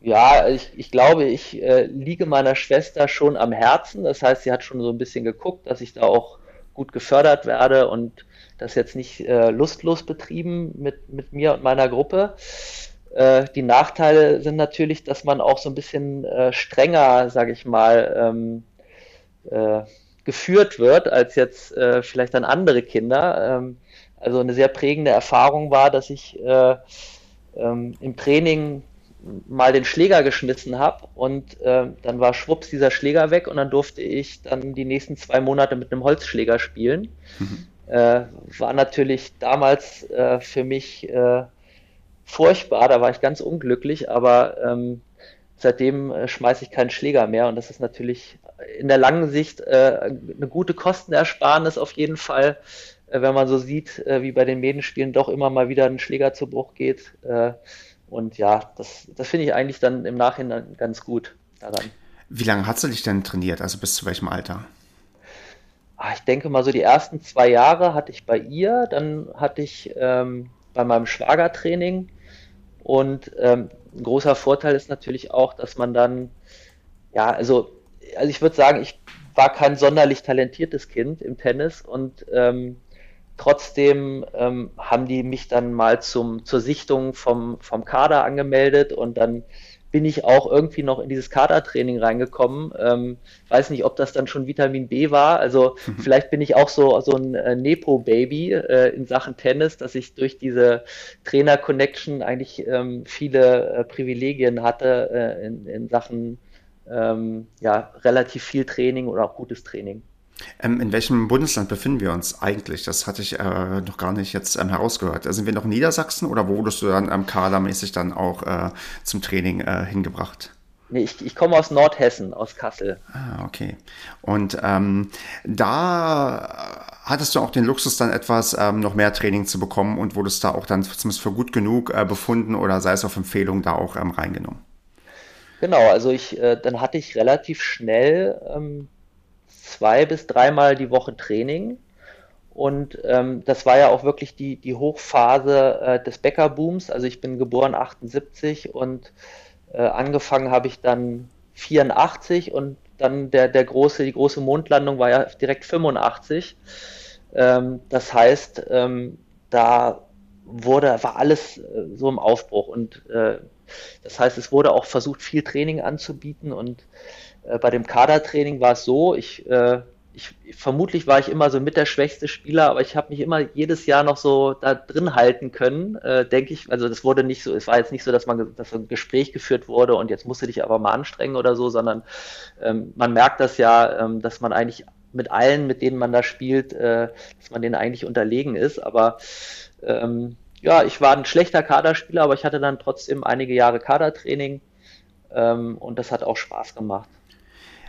Ja, ich, ich glaube, ich äh, liege meiner Schwester schon am Herzen. Das heißt, sie hat schon so ein bisschen geguckt, dass ich da auch gut gefördert werde und das jetzt nicht äh, lustlos betrieben mit, mit mir und meiner Gruppe. Äh, die Nachteile sind natürlich, dass man auch so ein bisschen äh, strenger, sage ich mal, ähm, äh, geführt wird als jetzt äh, vielleicht dann andere Kinder. Ähm, also eine sehr prägende Erfahrung war, dass ich äh, ähm, im Training mal den Schläger geschmissen habe und äh, dann war schwupps dieser Schläger weg und dann durfte ich dann die nächsten zwei Monate mit einem Holzschläger spielen. Mhm. Äh, war natürlich damals äh, für mich äh, furchtbar, da war ich ganz unglücklich, aber ähm, seitdem äh, schmeiße ich keinen Schläger mehr und das ist natürlich in der langen Sicht äh, eine gute Kostenersparnis auf jeden Fall, äh, wenn man so sieht, äh, wie bei den Medenspielen doch immer mal wieder ein Schläger zu Bruch geht. Äh, und ja, das, das finde ich eigentlich dann im Nachhinein ganz gut daran. Wie lange hast du dich denn trainiert? Also bis zu welchem Alter? Ah, ich denke mal so die ersten zwei Jahre hatte ich bei ihr, dann hatte ich ähm, bei meinem Schwager Training und ähm, ein großer Vorteil ist natürlich auch, dass man dann, ja, also, also ich würde sagen, ich war kein sonderlich talentiertes Kind im Tennis und ähm, Trotzdem ähm, haben die mich dann mal zum, zur Sichtung vom, vom Kader angemeldet und dann bin ich auch irgendwie noch in dieses Kadertraining reingekommen. Ähm, weiß nicht, ob das dann schon Vitamin B war. Also mhm. vielleicht bin ich auch so, so ein äh, Nepo-Baby äh, in Sachen Tennis, dass ich durch diese Trainer-Connection eigentlich ähm, viele äh, Privilegien hatte äh, in, in Sachen ähm, ja, relativ viel Training oder auch gutes Training. Ähm, in welchem Bundesland befinden wir uns eigentlich? Das hatte ich äh, noch gar nicht jetzt ähm, herausgehört. Sind wir noch in Niedersachsen oder wurdest du dann ähm, kadermäßig dann auch äh, zum Training äh, hingebracht? Nee, ich, ich komme aus Nordhessen, aus Kassel. Ah, okay. Und ähm, da hattest du auch den Luxus, dann etwas ähm, noch mehr Training zu bekommen und wurdest da auch dann zumindest für gut genug äh, befunden oder sei es auf Empfehlung da auch ähm, reingenommen? Genau, also ich, äh, dann hatte ich relativ schnell ähm, zwei bis dreimal die Woche Training. Und ähm, das war ja auch wirklich die, die Hochphase äh, des Bäckerbooms. Also ich bin geboren 78 und äh, angefangen habe ich dann 84 und dann der, der große, die große Mondlandung war ja direkt 85. Ähm, das heißt, ähm, da wurde, war alles äh, so im Aufbruch und äh, das heißt, es wurde auch versucht, viel Training anzubieten und äh, bei dem Kadertraining war es so, ich, äh, ich, vermutlich war ich immer so mit der schwächste Spieler, aber ich habe mich immer jedes Jahr noch so da drin halten können, äh, denke ich. Also das wurde nicht so, es war jetzt nicht so, dass man dass ein Gespräch geführt wurde und jetzt musste dich aber mal anstrengen oder so, sondern ähm, man merkt das ja, ähm, dass man eigentlich mit allen, mit denen man da spielt, äh, dass man denen eigentlich unterlegen ist. Aber ähm, ja, ich war ein schlechter Kaderspieler, aber ich hatte dann trotzdem einige Jahre Kadertraining ähm, und das hat auch Spaß gemacht.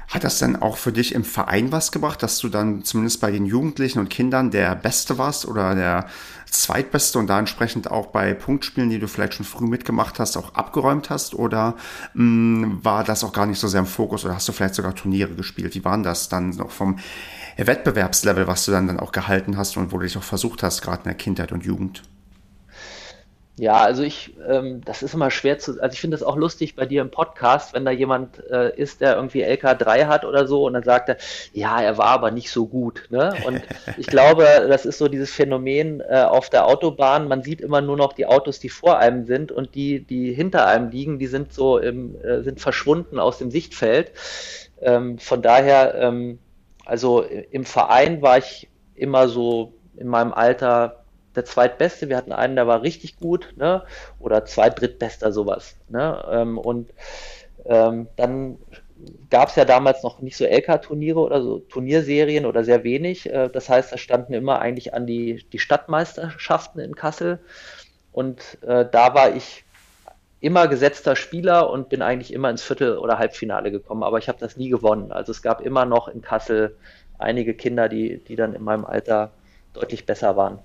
Hat das denn auch für dich im Verein was gebracht, dass du dann zumindest bei den Jugendlichen und Kindern der Beste warst oder der Zweitbeste und da entsprechend auch bei Punktspielen, die du vielleicht schon früh mitgemacht hast, auch abgeräumt hast? Oder mh, mm, war das auch gar nicht so sehr im Fokus oder hast du vielleicht sogar Turniere gespielt? Wie waren das dann noch vom Wettbewerbslevel, was du dann, dann auch gehalten hast und wo du dich auch versucht hast, gerade in der Kindheit und Jugend? Ja, also ich, ähm, das ist immer schwer zu, also ich finde das auch lustig bei dir im Podcast, wenn da jemand äh, ist, der irgendwie LK3 hat oder so und dann sagt er, ja, er war aber nicht so gut. Ne? Und [LAUGHS] ich glaube, das ist so dieses Phänomen äh, auf der Autobahn, man sieht immer nur noch die Autos, die vor einem sind und die, die hinter einem liegen, die sind so im, äh, sind verschwunden aus dem Sichtfeld. Ähm, von daher, ähm, also im Verein war ich immer so in meinem Alter der Zweitbeste. Wir hatten einen, der war richtig gut, ne? Oder Zweit-, Drittbester, sowas. Ne? Ähm, und ähm, dann gab es ja damals noch nicht so LK-Turniere oder so Turnierserien oder sehr wenig. Äh, das heißt, da standen immer eigentlich an die, die Stadtmeisterschaften in Kassel. Und äh, da war ich immer gesetzter Spieler und bin eigentlich immer ins Viertel- oder Halbfinale gekommen, aber ich habe das nie gewonnen. Also es gab immer noch in Kassel einige Kinder, die, die dann in meinem Alter deutlich besser waren.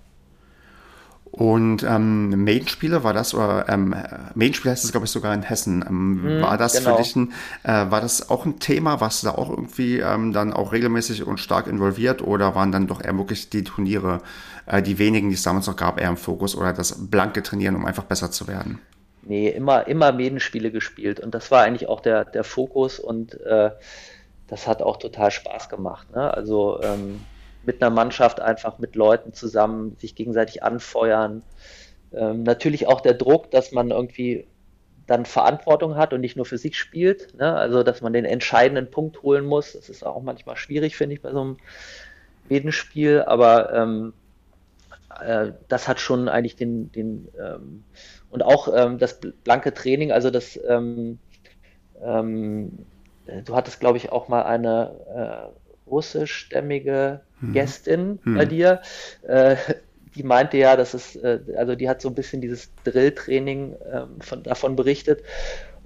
Und ähm, Main-Spiele war das, oder ähm, Main-Spiel heißt es, glaube ich, sogar in Hessen. Ähm, hm, war das genau. für dich ein, äh, war das auch ein Thema? Warst du da auch irgendwie ähm, dann auch regelmäßig und stark involviert oder waren dann doch eher wirklich die Turniere, äh, die wenigen, die es damals noch gab, eher im Fokus oder das blanke Trainieren, um einfach besser zu werden? Nee, immer, immer Medenspiele gespielt und das war eigentlich auch der, der Fokus und äh, das hat auch total Spaß gemacht. Ne? Also ähm, mit einer Mannschaft einfach mit Leuten zusammen, sich gegenseitig anfeuern. Ähm, natürlich auch der Druck, dass man irgendwie dann Verantwortung hat und nicht nur für sich spielt. Ne? Also, dass man den entscheidenden Punkt holen muss. Das ist auch manchmal schwierig, finde ich, bei so einem jeden Spiel. Aber ähm, äh, das hat schon eigentlich den, den ähm, und auch ähm, das blanke Training, also das, ähm, ähm, du hattest, glaube ich, auch mal eine äh, russischstämmige mhm. Gästin mhm. bei dir. Äh, die meinte ja, dass es, äh, also die hat so ein bisschen dieses Drilltraining ähm, von, davon berichtet.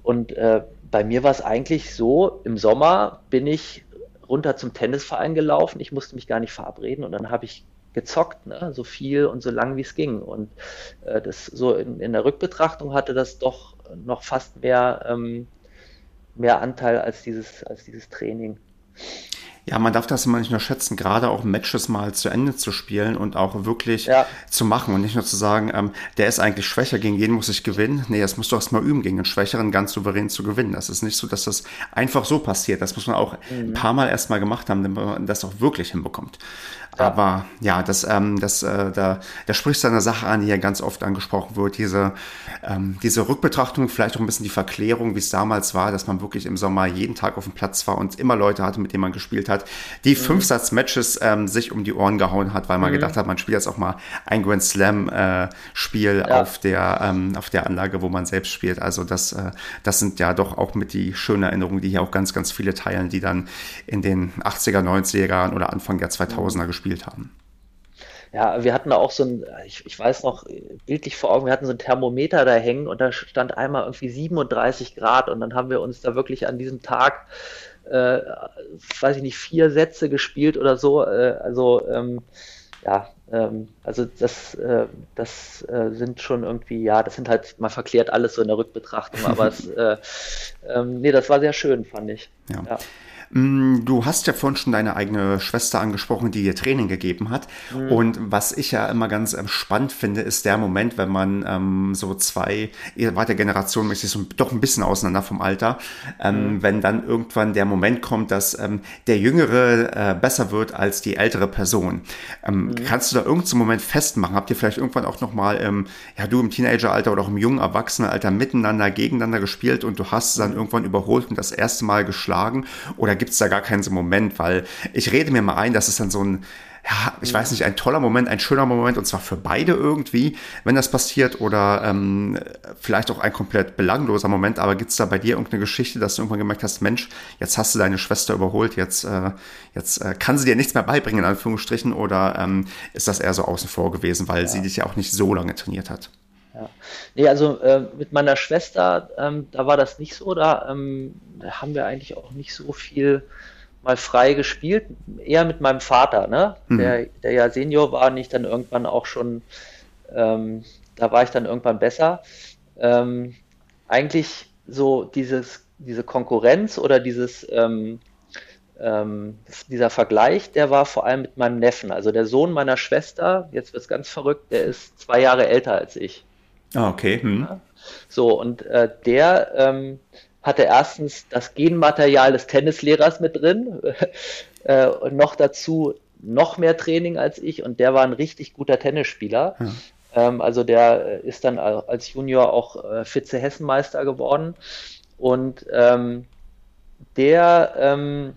Und äh, bei mir war es eigentlich so, im Sommer bin ich runter zum Tennisverein gelaufen. Ich musste mich gar nicht verabreden und dann habe ich gezockt, ne? so viel und so lang wie es ging. Und äh, das so in, in, der Rückbetrachtung hatte das doch noch fast mehr, ähm, mehr Anteil als dieses, als dieses Training. Ja, man darf das immer nicht nur schätzen, gerade auch Matches mal zu Ende zu spielen und auch wirklich ja. zu machen und nicht nur zu sagen, ähm, der ist eigentlich schwächer, gegen jeden muss ich gewinnen. Nee, das musst du erst mal üben, gegen den Schwächeren ganz souverän zu gewinnen. Das ist nicht so, dass das einfach so passiert. Das muss man auch mhm. ein paar Mal erst mal gemacht haben, damit man das auch wirklich hinbekommt. Aber ja, das, ähm, das, äh, da, da sprichst du eine Sache an, die ja ganz oft angesprochen wird, diese, ähm, diese Rückbetrachtung, vielleicht auch ein bisschen die Verklärung, wie es damals war, dass man wirklich im Sommer jeden Tag auf dem Platz war und immer Leute hatte, mit denen man gespielt hat, die mhm. fünf Satz-Matches ähm, sich um die Ohren gehauen hat, weil man mhm. gedacht hat, man spielt jetzt auch mal ein Grand Slam-Spiel äh, ja. auf, der, ähm, auf der Anlage, wo man selbst spielt. Also das, äh, das sind ja doch auch mit die schönen Erinnerungen, die hier auch ganz, ganz viele teilen, die dann in den 80er, 90er Jahren oder Anfang der 2000er mhm. gespielt haben. Ja, wir hatten da auch so ein, ich, ich weiß noch, bildlich vor Augen, wir hatten so ein Thermometer da hängen und da stand einmal irgendwie 37 Grad und dann haben wir uns da wirklich an diesem Tag äh, weiß ich nicht, vier Sätze gespielt oder so. Äh, also ähm, ja, ähm, also das, äh, das äh, sind schon irgendwie, ja, das sind halt, man verklärt alles so in der Rückbetrachtung, aber [LAUGHS] es, äh, ähm, nee, das war sehr schön, fand ich. Ja. ja. Mm, du hast ja vorhin schon deine eigene Schwester angesprochen, die dir Training gegeben hat. Mhm. Und was ich ja immer ganz ähm, spannend finde, ist der Moment, wenn man ähm, so zwei, ihr wart ja generationenmäßig so doch ein bisschen auseinander vom Alter, ähm, mhm. wenn dann irgendwann der Moment kommt, dass ähm, der Jüngere äh, besser wird als die ältere Person. Ähm, mhm. Kannst du da irgendeinen so Moment festmachen? Habt ihr vielleicht irgendwann auch nochmal, ähm, ja, du im Teenageralter oder auch im jungen Erwachsenenalter miteinander, gegeneinander gespielt und du hast dann mhm. irgendwann überholt und das erste Mal geschlagen? Oder gibt es da gar keinen so Moment, weil ich rede mir mal ein, dass es dann so ein, ja, ich weiß nicht, ein toller Moment, ein schöner Moment und zwar für beide irgendwie, wenn das passiert oder ähm, vielleicht auch ein komplett belangloser Moment, aber gibt es da bei dir irgendeine Geschichte, dass du irgendwann gemerkt hast, Mensch, jetzt hast du deine Schwester überholt, jetzt, äh, jetzt äh, kann sie dir nichts mehr beibringen, in Anführungsstrichen, oder ähm, ist das eher so außen vor gewesen, weil ja. sie dich ja auch nicht so lange trainiert hat? Ja. Nee, also äh, mit meiner Schwester, ähm, da war das nicht so. Da, ähm, da haben wir eigentlich auch nicht so viel mal frei gespielt. Eher mit meinem Vater, ne? Mhm. Der, der ja Senior war und ich dann irgendwann auch schon, ähm, da war ich dann irgendwann besser. Ähm, eigentlich so dieses, diese Konkurrenz oder dieses ähm, ähm, dieser Vergleich, der war vor allem mit meinem Neffen, also der Sohn meiner Schwester, jetzt wird es ganz verrückt, der ist zwei Jahre älter als ich. Ah, okay. Hm. So, und äh, der ähm, hatte erstens das Genmaterial des Tennislehrers mit drin [LAUGHS] äh, und noch dazu noch mehr Training als ich und der war ein richtig guter Tennisspieler. Ja. Ähm, also der ist dann als Junior auch äh, Vize-Hessenmeister geworden und ähm, der, ähm,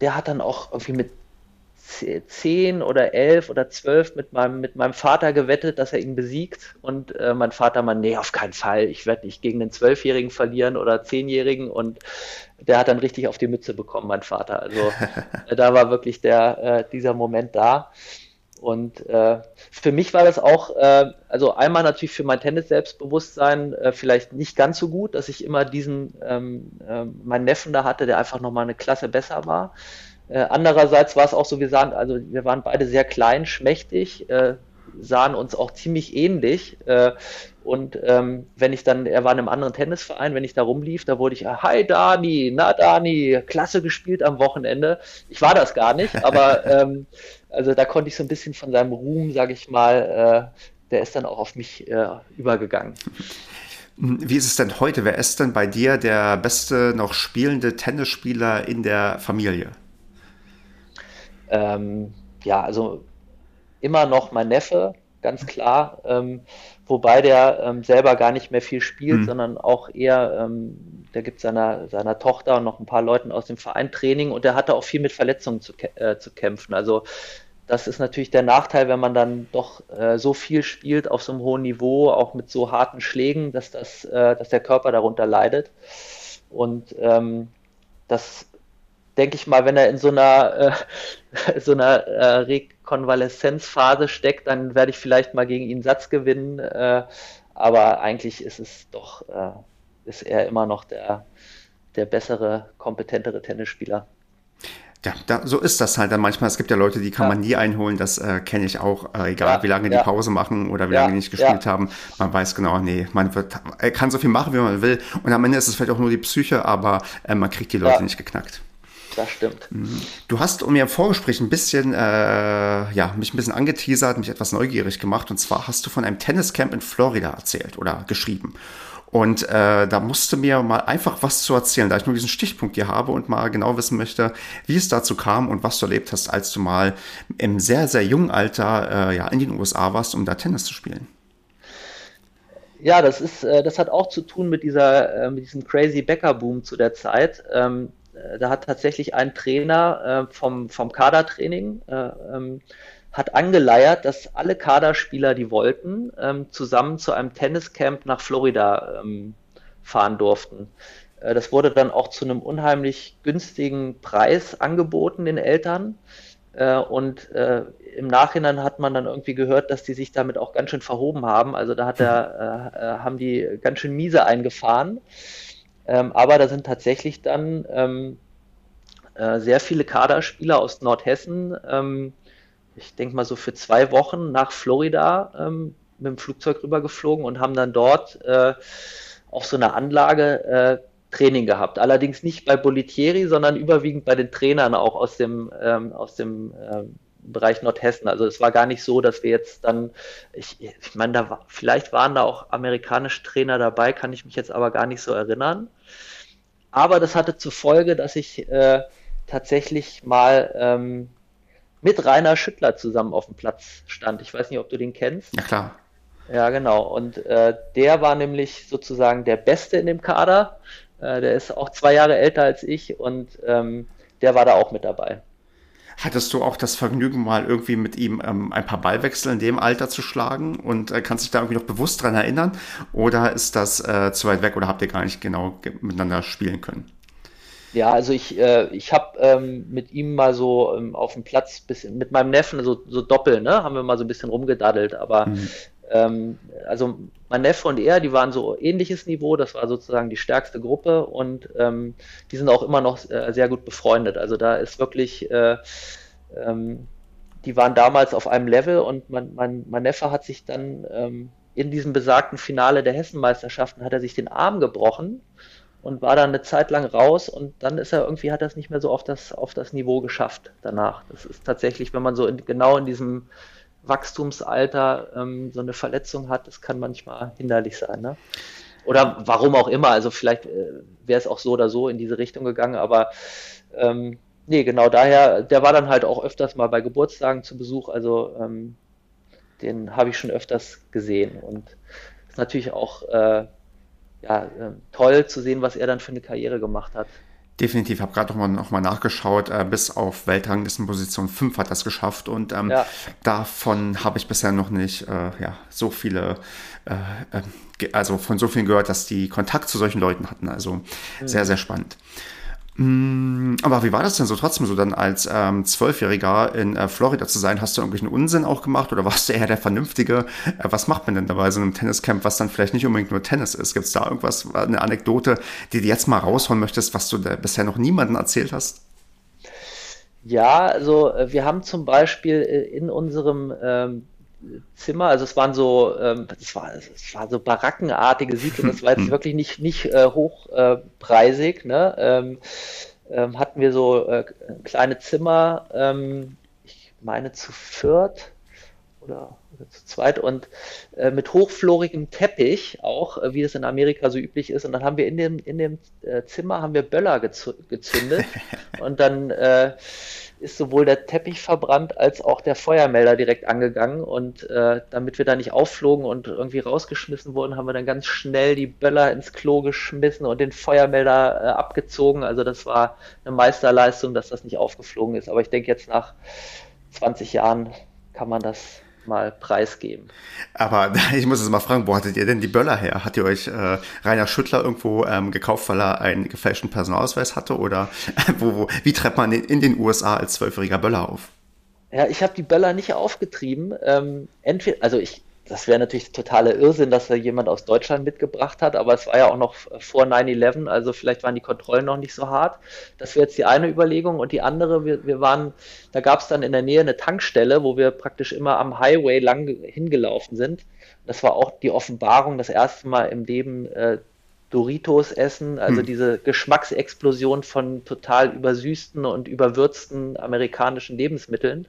der hat dann auch irgendwie mit zehn oder elf oder zwölf mit meinem, mit meinem Vater gewettet, dass er ihn besiegt. Und äh, mein Vater meinte, nee, auf keinen Fall. Ich werde nicht gegen den Zwölfjährigen verlieren oder Zehnjährigen. Und der hat dann richtig auf die Mütze bekommen, mein Vater. Also [LAUGHS] äh, da war wirklich der, äh, dieser Moment da. Und äh, für mich war das auch, äh, also einmal natürlich für mein Tennis-Selbstbewusstsein äh, vielleicht nicht ganz so gut, dass ich immer diesen, ähm, äh, meinen Neffen da hatte, der einfach nochmal eine Klasse besser war. Äh, andererseits war es auch so, wir sahen, also wir waren beide sehr klein, schmächtig, äh, sahen uns auch ziemlich ähnlich. Äh, und ähm, wenn ich dann, er war in einem anderen Tennisverein, wenn ich da rumlief, da wurde ich, hi Dani, na Dani, klasse gespielt am Wochenende. Ich war das gar nicht, aber [LAUGHS] ähm, also da konnte ich so ein bisschen von seinem Ruhm, sage ich mal, äh, der ist dann auch auf mich äh, übergegangen. Wie ist es denn heute? Wer ist denn bei dir der beste noch spielende Tennisspieler in der Familie? Ähm, ja, also immer noch mein Neffe, ganz klar. Ähm, wobei der ähm, selber gar nicht mehr viel spielt, mhm. sondern auch eher, ähm, der gibt seiner, seiner Tochter und noch ein paar Leuten aus dem Verein Training und der hatte auch viel mit Verletzungen zu, äh, zu kämpfen. Also das ist natürlich der Nachteil, wenn man dann doch äh, so viel spielt auf so einem hohen Niveau, auch mit so harten Schlägen, dass, das, äh, dass der Körper darunter leidet. Und ähm, das denke ich mal, wenn er in so einer, äh, [LAUGHS] so einer äh, Rekonvaleszenzphase steckt, dann werde ich vielleicht mal gegen ihn Satz gewinnen. Äh, aber eigentlich ist es doch, äh, ist er immer noch der, der bessere, kompetentere Tennisspieler. Ja, da, so ist das halt dann manchmal. Es gibt ja Leute, die kann ja. man nie einholen. Das äh, kenne ich auch. Äh, egal, ja, wie lange ja. die Pause machen oder wie lange die nicht gespielt haben. Man weiß genau, nee, man wird, er kann so viel machen, wie man will. Und am Ende ist es vielleicht auch nur die Psyche, aber äh, man kriegt die Leute nicht geknackt. Das stimmt. Mhm. Du hast mir im Vorgespräch ein bisschen, äh, ja, mich ein bisschen angeteasert, mich etwas neugierig gemacht. Und zwar hast du von einem Tenniscamp in Florida erzählt oder geschrieben. Und äh, da musste mir mal einfach was zu erzählen, da ich nur diesen Stichpunkt hier habe und mal genau wissen möchte, wie es dazu kam und was du erlebt hast, als du mal im sehr, sehr jungen Alter äh, ja, in den USA warst, um da Tennis zu spielen. Ja, das ist, äh, das hat auch zu tun mit dieser, äh, mit diesem crazy Bäcker-Boom zu der Zeit. Ähm, äh, da hat tatsächlich ein Trainer vom, vom Kadertraining ähm, hat angeleiert, dass alle Kaderspieler, die wollten, ähm, zusammen zu einem Tenniscamp nach Florida ähm, fahren durften. Äh, das wurde dann auch zu einem unheimlich günstigen Preis angeboten den Eltern. Äh, und äh, im Nachhinein hat man dann irgendwie gehört, dass die sich damit auch ganz schön verhoben haben. Also da der, äh, äh, haben die ganz schön miese eingefahren. Ähm, aber da sind tatsächlich dann ähm, äh, sehr viele Kaderspieler aus Nordhessen ähm, ich denke mal so für zwei Wochen nach Florida ähm, mit dem Flugzeug rübergeflogen und haben dann dort äh, auf so einer Anlage äh, Training gehabt. Allerdings nicht bei Bolitieri, sondern überwiegend bei den Trainern auch aus dem, ähm, aus dem ähm, Bereich Nordhessen. Also es war gar nicht so, dass wir jetzt dann, ich, ich meine, da war, vielleicht waren da auch amerikanische Trainer dabei, kann ich mich jetzt aber gar nicht so erinnern. Aber das hatte zur Folge, dass ich äh, tatsächlich mal ähm, mit Rainer Schüttler zusammen auf dem Platz stand. Ich weiß nicht, ob du den kennst. Ja, klar. Ja, genau. Und äh, der war nämlich sozusagen der Beste in dem Kader. Äh, der ist auch zwei Jahre älter als ich und ähm, der war da auch mit dabei. Hattest du auch das Vergnügen, mal irgendwie mit ihm ähm, ein paar Ballwechsel in dem Alter zu schlagen und äh, kannst dich da irgendwie noch bewusst dran erinnern? Oder ist das äh, zu weit weg oder habt ihr gar nicht genau miteinander spielen können? Ja, also ich, äh, ich habe ähm, mit ihm mal so ähm, auf dem Platz bisschen, mit meinem Neffen so, so doppel, ne, haben wir mal so ein bisschen rumgedaddelt, aber mhm. Ähm, also mein Neffe und er, die waren so ähnliches Niveau, das war sozusagen die stärkste Gruppe und ähm, die sind auch immer noch äh, sehr gut befreundet. Also da ist wirklich, äh, ähm, die waren damals auf einem Level und mein, mein, mein Neffe hat sich dann ähm, in diesem besagten Finale der Hessenmeisterschaften hat er sich den Arm gebrochen und war dann eine Zeit lang raus und dann ist er irgendwie, hat er es nicht mehr so auf das, auf das Niveau geschafft danach. Das ist tatsächlich, wenn man so in, genau in diesem Wachstumsalter ähm, so eine Verletzung hat, das kann manchmal hinderlich sein. Ne? Oder warum auch immer, also vielleicht äh, wäre es auch so oder so in diese Richtung gegangen, aber ähm, nee, genau daher, der war dann halt auch öfters mal bei Geburtstagen zu Besuch, also ähm, den habe ich schon öfters gesehen und ist natürlich auch äh, ja, äh, toll zu sehen, was er dann für eine Karriere gemacht hat. Definitiv, habe gerade nochmal noch mal nachgeschaut, äh, bis auf Weltranglistenposition 5 hat das geschafft und ähm, ja. davon habe ich bisher noch nicht äh, ja, so viele, äh, äh also von so vielen gehört, dass die Kontakt zu solchen Leuten hatten. Also mhm. sehr, sehr spannend. Mm, aber wie war das denn so trotzdem so dann als ähm, Zwölfjähriger in äh, Florida zu sein? Hast du irgendwelchen Unsinn auch gemacht oder warst du eher der Vernünftige? Äh, was macht man denn dabei so einem Tenniscamp, was dann vielleicht nicht unbedingt nur Tennis ist? Gibt es da irgendwas, eine Anekdote, die du jetzt mal rausholen möchtest, was du bisher noch niemandem erzählt hast? Ja, also äh, wir haben zum Beispiel äh, in unserem ähm, Zimmer, also es waren so, ähm, es war, es war so barackenartige Siedlungen, das war jetzt hm. wirklich nicht, nicht äh, hochpreisig, äh, ne? Ähm, ähm, hatten wir so äh, kleine Zimmer, ähm, ich meine zu viert oder, oder zu zweit und äh, mit hochflorigem Teppich auch, äh, wie es in Amerika so üblich ist. Und dann haben wir in dem, in dem äh, Zimmer haben wir Böller gezündet [LAUGHS] und dann äh, ist sowohl der Teppich verbrannt als auch der Feuermelder direkt angegangen. Und äh, damit wir da nicht aufflogen und irgendwie rausgeschmissen wurden, haben wir dann ganz schnell die Böller ins Klo geschmissen und den Feuermelder äh, abgezogen. Also das war eine Meisterleistung, dass das nicht aufgeflogen ist. Aber ich denke, jetzt nach 20 Jahren kann man das mal preisgeben. Aber [LAUGHS] ich muss jetzt mal fragen, wo hattet ihr denn die Böller her? Hat ihr euch äh, Rainer Schüttler irgendwo ähm, gekauft, weil er einen gefälschten Personalausweis hatte? Oder [LAUGHS] wo, wo, wie treibt man in, in den USA als zwölfjähriger Böller auf? Ja, ich habe die Böller nicht aufgetrieben. Ähm, entweder, also ich das wäre natürlich totaler Irrsinn, dass da jemand aus Deutschland mitgebracht hat, aber es war ja auch noch vor 9-11, also vielleicht waren die Kontrollen noch nicht so hart. Das wäre jetzt die eine Überlegung. Und die andere, wir, wir waren, da gab es dann in der Nähe eine Tankstelle, wo wir praktisch immer am Highway lang hingelaufen sind. Das war auch die Offenbarung, das erste Mal im Leben äh, Doritos essen, also hm. diese Geschmacksexplosion von total übersüßten und überwürzten amerikanischen Lebensmitteln.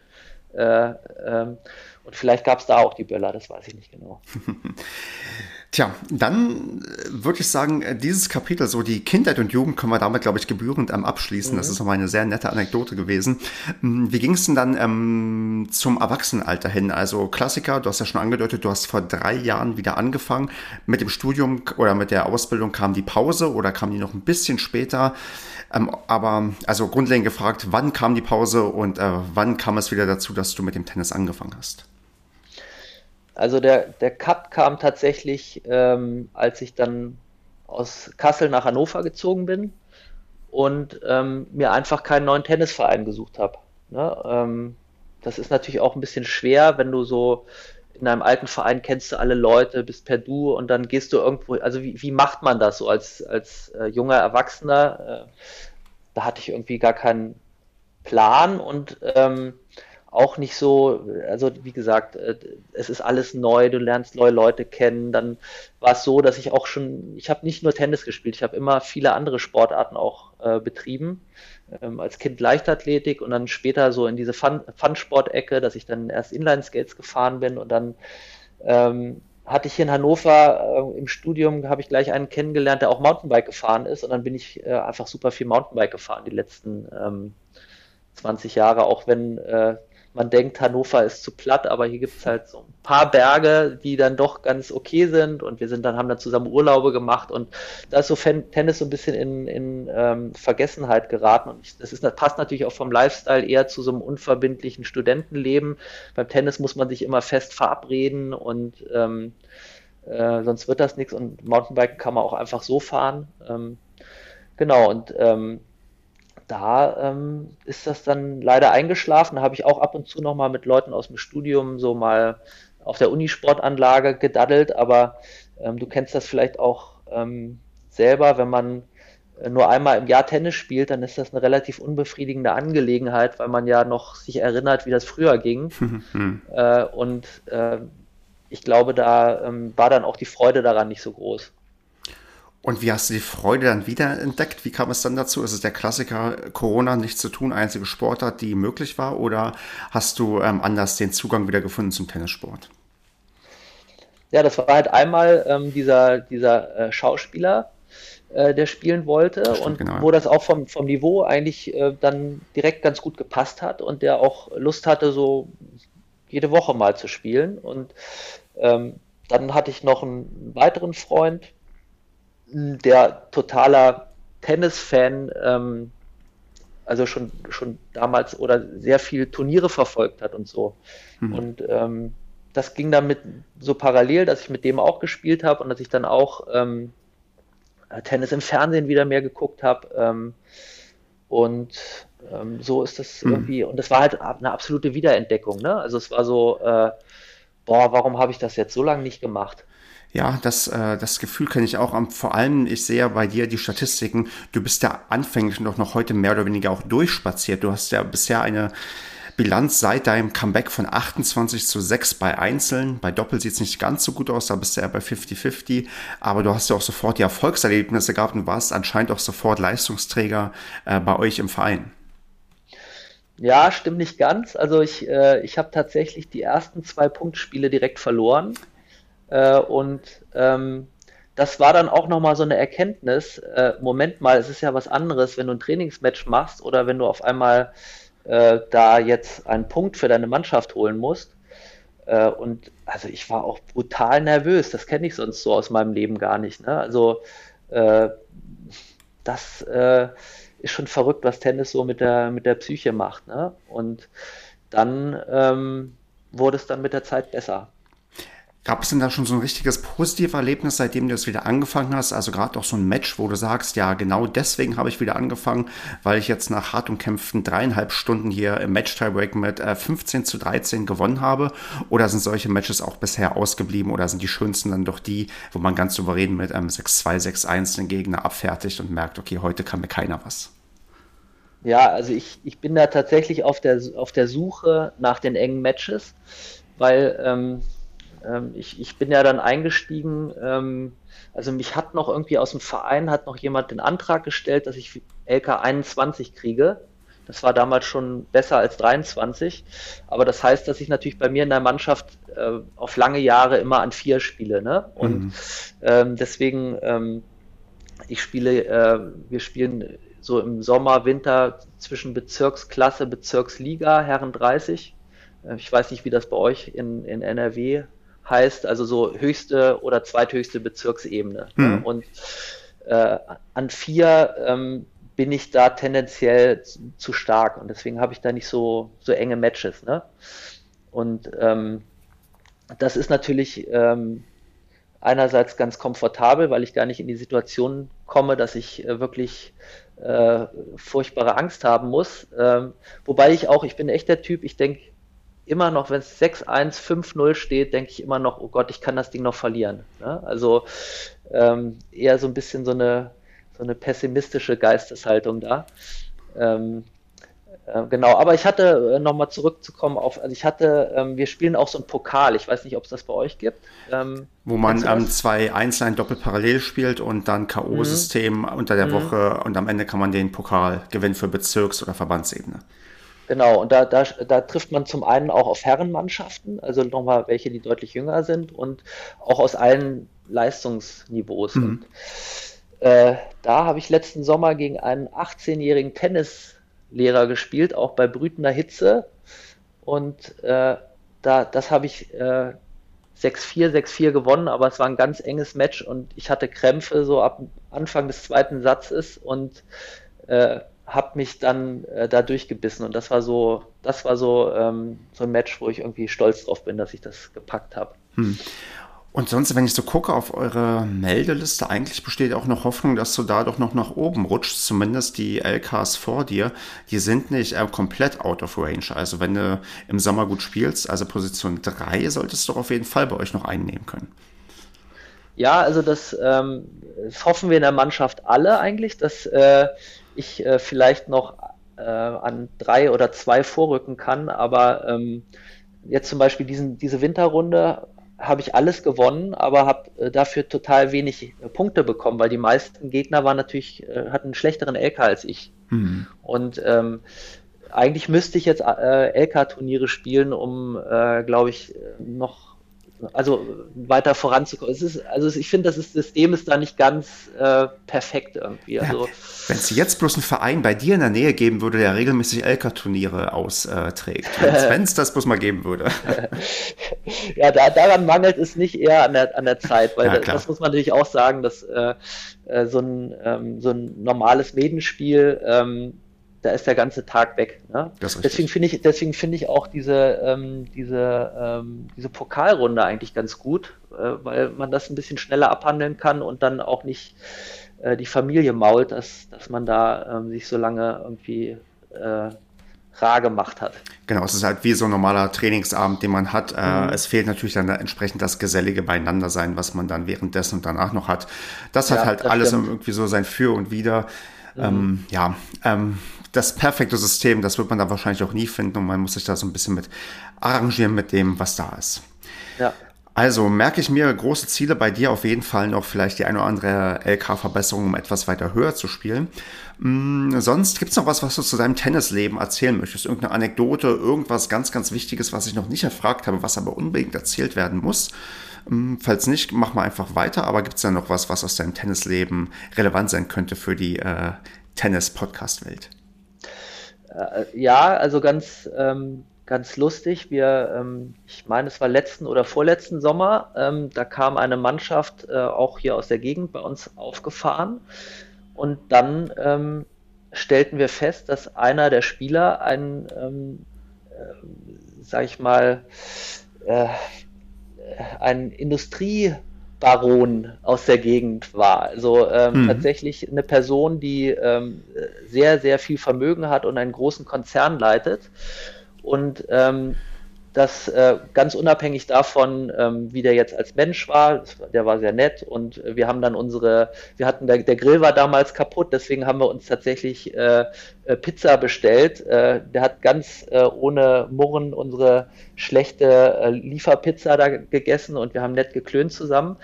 Äh, ähm, und vielleicht gab es da auch die Böller, das weiß ich nicht genau. [LAUGHS] Tja, dann äh, würde ich sagen, äh, dieses Kapitel, so die Kindheit und Jugend, können wir damit, glaube ich, gebührend ähm, abschließen. Mhm. Das ist nochmal eine sehr nette Anekdote gewesen. Hm, wie ging es denn dann ähm, zum Erwachsenenalter hin? Also Klassiker, du hast ja schon angedeutet, du hast vor drei Jahren wieder angefangen. Mit dem Studium oder mit der Ausbildung kam die Pause oder kam die noch ein bisschen später? Ähm, aber also grundlegend gefragt, wann kam die Pause und äh, wann kam es wieder dazu, dass du mit dem Tennis angefangen hast? Also der, der Cut kam tatsächlich, ähm, als ich dann aus Kassel nach Hannover gezogen bin und ähm, mir einfach keinen neuen Tennisverein gesucht habe. Ne? Ähm, das ist natürlich auch ein bisschen schwer, wenn du so in einem alten Verein kennst du alle Leute, bist per Du und dann gehst du irgendwo, also wie, wie macht man das so als, als äh, junger Erwachsener? Äh, da hatte ich irgendwie gar keinen Plan und ähm, auch nicht so, also wie gesagt, äh, es ist alles neu, du lernst neue Leute kennen. Dann war es so, dass ich auch schon, ich habe nicht nur Tennis gespielt, ich habe immer viele andere Sportarten auch äh, betrieben. Ähm, als Kind Leichtathletik und dann später so in diese Fun-Sport-Ecke, dass ich dann erst Inline-Skates gefahren bin und dann ähm, hatte ich hier in Hannover äh, im Studium, habe ich gleich einen kennengelernt, der auch Mountainbike gefahren ist und dann bin ich äh, einfach super viel Mountainbike gefahren die letzten ähm, 20 Jahre, auch wenn äh, man denkt, Hannover ist zu platt, aber hier gibt es halt so ein paar Berge, die dann doch ganz okay sind und wir sind dann, haben dann zusammen Urlaube gemacht und da ist so Fan Tennis so ein bisschen in, in ähm, Vergessenheit geraten und ich, das ist, das passt natürlich auch vom Lifestyle eher zu so einem unverbindlichen Studentenleben. Beim Tennis muss man sich immer fest verabreden und ähm, äh, sonst wird das nichts und Mountainbike kann man auch einfach so fahren. Ähm, genau und ähm, da ähm, ist das dann leider eingeschlafen. Da habe ich auch ab und zu noch mal mit Leuten aus dem Studium so mal auf der Unisportanlage gedaddelt, aber ähm, du kennst das vielleicht auch ähm, selber, wenn man nur einmal im Jahr Tennis spielt, dann ist das eine relativ unbefriedigende Angelegenheit, weil man ja noch sich erinnert, wie das früher ging. [LAUGHS] äh, und äh, ich glaube, da ähm, war dann auch die Freude daran nicht so groß. Und wie hast du die Freude dann wieder entdeckt? Wie kam es dann dazu? Ist es der Klassiker Corona nichts zu tun, einzige Sportart, die möglich war? Oder hast du ähm, anders den Zugang wieder gefunden zum Tennissport? Ja, das war halt einmal ähm, dieser, dieser äh, Schauspieler, äh, der spielen wollte stimmt, und genau. wo das auch vom, vom Niveau eigentlich äh, dann direkt ganz gut gepasst hat und der auch Lust hatte, so jede Woche mal zu spielen. Und ähm, dann hatte ich noch einen weiteren Freund, der totaler Tennis-Fan, ähm, also schon, schon damals oder sehr viel Turniere verfolgt hat und so. Mhm. Und ähm, das ging dann mit so parallel, dass ich mit dem auch gespielt habe und dass ich dann auch ähm, Tennis im Fernsehen wieder mehr geguckt habe. Ähm, und ähm, so ist das mhm. irgendwie, und das war halt eine absolute Wiederentdeckung. Ne? Also es war so, äh, boah, warum habe ich das jetzt so lange nicht gemacht? Ja, das, äh, das Gefühl kenne ich auch. Vor allem, ich sehe bei dir die Statistiken. Du bist ja anfänglich doch noch heute mehr oder weniger auch durchspaziert. Du hast ja bisher eine Bilanz seit deinem Comeback von 28 zu 6 bei Einzeln. Bei Doppel sieht es nicht ganz so gut aus, da bist du ja bei 50-50. Aber du hast ja auch sofort die Erfolgserlebnisse gehabt und warst anscheinend auch sofort Leistungsträger äh, bei euch im Verein. Ja, stimmt nicht ganz. Also ich, äh, ich habe tatsächlich die ersten zwei Punktspiele direkt verloren. Äh, und ähm, das war dann auch nochmal so eine Erkenntnis. Äh, Moment mal, es ist ja was anderes, wenn du ein Trainingsmatch machst oder wenn du auf einmal äh, da jetzt einen Punkt für deine Mannschaft holen musst. Äh, und also ich war auch brutal nervös. Das kenne ich sonst so aus meinem Leben gar nicht. Ne? Also äh, das äh, ist schon verrückt, was Tennis so mit der, mit der Psyche macht. Ne? Und dann ähm, wurde es dann mit der Zeit besser. Gab es denn da schon so ein richtiges positives Erlebnis, seitdem du es wieder angefangen hast? Also gerade auch so ein Match, wo du sagst, ja, genau deswegen habe ich wieder angefangen, weil ich jetzt nach hart umkämpften dreieinhalb Stunden hier im Match-Tiebreak mit äh, 15 zu 13 gewonnen habe? Oder sind solche Matches auch bisher ausgeblieben oder sind die schönsten dann doch die, wo man ganz souverän mit einem 6-2, 6-1 den Gegner abfertigt und merkt, okay, heute kann mir keiner was? Ja, also ich, ich bin da tatsächlich auf der, auf der Suche nach den engen Matches, weil ähm, ähm, ich, ich bin ja dann eingestiegen, ähm, also mich hat noch irgendwie aus dem Verein, hat noch jemand den Antrag gestellt, dass ich LK 21 kriege. Das war damals schon besser als 23. Aber das heißt, dass ich natürlich bei mir in der Mannschaft äh, auf lange Jahre immer an vier spiele. Ne? Und mhm. ähm, deswegen, ähm, ich spiele, äh, wir spielen so im Sommer, Winter zwischen Bezirksklasse, Bezirksliga, Herren 30. Äh, ich weiß nicht, wie das bei euch in, in NRW heißt also so höchste oder zweithöchste Bezirksebene. Mhm. Und äh, an vier ähm, bin ich da tendenziell zu, zu, stark und deswegen habe ich da nicht so, so enge Matches. Ne? Und ähm, das ist natürlich ähm, einerseits ganz komfortabel, weil ich gar nicht in die Situation komme, dass ich äh, wirklich äh, furchtbare Angst haben muss. Ähm, wobei ich auch, ich bin echt der Typ, ich denke immer noch, wenn es 6-1, 5-0 steht, denke ich immer noch, oh Gott, ich kann das Ding noch verlieren. Ne? Also ähm, eher so ein bisschen so eine, so eine pessimistische Geisteshaltung da. Ähm, äh, genau, aber ich hatte, äh, nochmal zurückzukommen auf, also ich hatte, ähm, wir spielen auch so ein Pokal, ich weiß nicht, ob es das bei euch gibt. Ähm, Wo man zwei Einzeln doppelt parallel spielt und dann K.O.-System mhm. unter der mhm. Woche und am Ende kann man den Pokal gewinnen für Bezirks- oder Verbandsebene. Genau, und da, da, da trifft man zum einen auch auf Herrenmannschaften, also nochmal welche, die deutlich jünger sind und auch aus allen Leistungsniveaus. Mhm. Und, äh, da habe ich letzten Sommer gegen einen 18-jährigen Tennislehrer gespielt, auch bei brütender Hitze. Und äh, da, das habe ich äh, 6-4, 6-4 gewonnen, aber es war ein ganz enges Match und ich hatte Krämpfe so ab Anfang des zweiten Satzes und äh, habe mich dann äh, da durchgebissen und das war so, das war so, ähm, so ein Match, wo ich irgendwie stolz drauf bin, dass ich das gepackt habe. Hm. Und sonst, wenn ich so gucke auf eure Meldeliste, eigentlich besteht auch noch Hoffnung, dass du da doch noch nach oben rutschst. Zumindest die LKs vor dir, die sind nicht äh, komplett out of range. Also wenn du im Sommer gut spielst, also Position 3, solltest du auf jeden Fall bei euch noch einnehmen können. Ja, also das, ähm, das hoffen wir in der Mannschaft alle eigentlich, dass äh, ich äh, vielleicht noch äh, an drei oder zwei vorrücken kann, aber ähm, jetzt zum Beispiel diesen, diese Winterrunde habe ich alles gewonnen, aber habe äh, dafür total wenig äh, Punkte bekommen, weil die meisten Gegner waren natürlich, äh, hatten einen schlechteren LK als ich. Mhm. Und ähm, eigentlich müsste ich jetzt äh, LK-Turniere spielen, um, äh, glaube ich, noch also weiter voranzukommen. Es ist, also ich finde, das System ist da nicht ganz äh, perfekt irgendwie. Also, ja, Wenn es jetzt bloß einen Verein bei dir in der Nähe geben würde, der regelmäßig Elka-Turniere austrägt, [LAUGHS] wenn es das bloß mal geben würde. [LAUGHS] ja, da, daran mangelt es nicht eher an der, an der Zeit, weil ja, das, das, muss man natürlich auch sagen, dass äh, äh, so, ein, ähm, so ein normales Medenspiel ähm, da ist der ganze Tag weg. Ne? Deswegen finde ich, deswegen finde ich auch diese, ähm, diese, ähm, diese Pokalrunde eigentlich ganz gut, äh, weil man das ein bisschen schneller abhandeln kann und dann auch nicht äh, die Familie mault, dass, dass man da ähm, sich so lange irgendwie äh, rar gemacht hat. Genau, es ist halt wie so ein normaler Trainingsabend, den man hat. Äh, mhm. Es fehlt natürlich dann entsprechend das gesellige Beieinandersein, was man dann währenddessen und danach noch hat. Das ja, hat halt das alles stimmt. irgendwie so sein Für und Wider. Mhm. Ähm, ja, ähm, das perfekte System, das wird man da wahrscheinlich auch nie finden und man muss sich da so ein bisschen mit arrangieren mit dem, was da ist. Ja. Also merke ich mir große Ziele bei dir auf jeden Fall noch vielleicht die eine oder andere LK-Verbesserung, um etwas weiter höher zu spielen. Mhm, sonst gibt es noch was, was du zu deinem Tennisleben erzählen möchtest? Irgendeine Anekdote, irgendwas ganz, ganz Wichtiges, was ich noch nicht erfragt habe, was aber unbedingt erzählt werden muss? Mhm, falls nicht, mach mal einfach weiter. Aber gibt es da noch was, was aus deinem Tennisleben relevant sein könnte für die äh, Tennis-Podcast-Welt? Äh, ja, also ganz, ähm, ganz lustig. Wir, ähm, ich meine, es war letzten oder vorletzten Sommer, ähm, da kam eine Mannschaft äh, auch hier aus der Gegend bei uns aufgefahren und dann ähm, stellten wir fest, dass einer der Spieler ein, ähm, äh, sag ich mal, äh, ein Industriebaron aus der Gegend war. Also ähm, mhm. tatsächlich eine Person, die ähm, sehr, sehr viel Vermögen hat und einen großen Konzern leitet. Und ähm, das äh, ganz unabhängig davon, ähm, wie der jetzt als Mensch war, der war sehr nett und wir haben dann unsere, wir hatten, der, der Grill war damals kaputt, deswegen haben wir uns tatsächlich äh, äh Pizza bestellt. Äh, der hat ganz äh, ohne Murren unsere schlechte äh, Lieferpizza da gegessen und wir haben nett geklönt zusammen.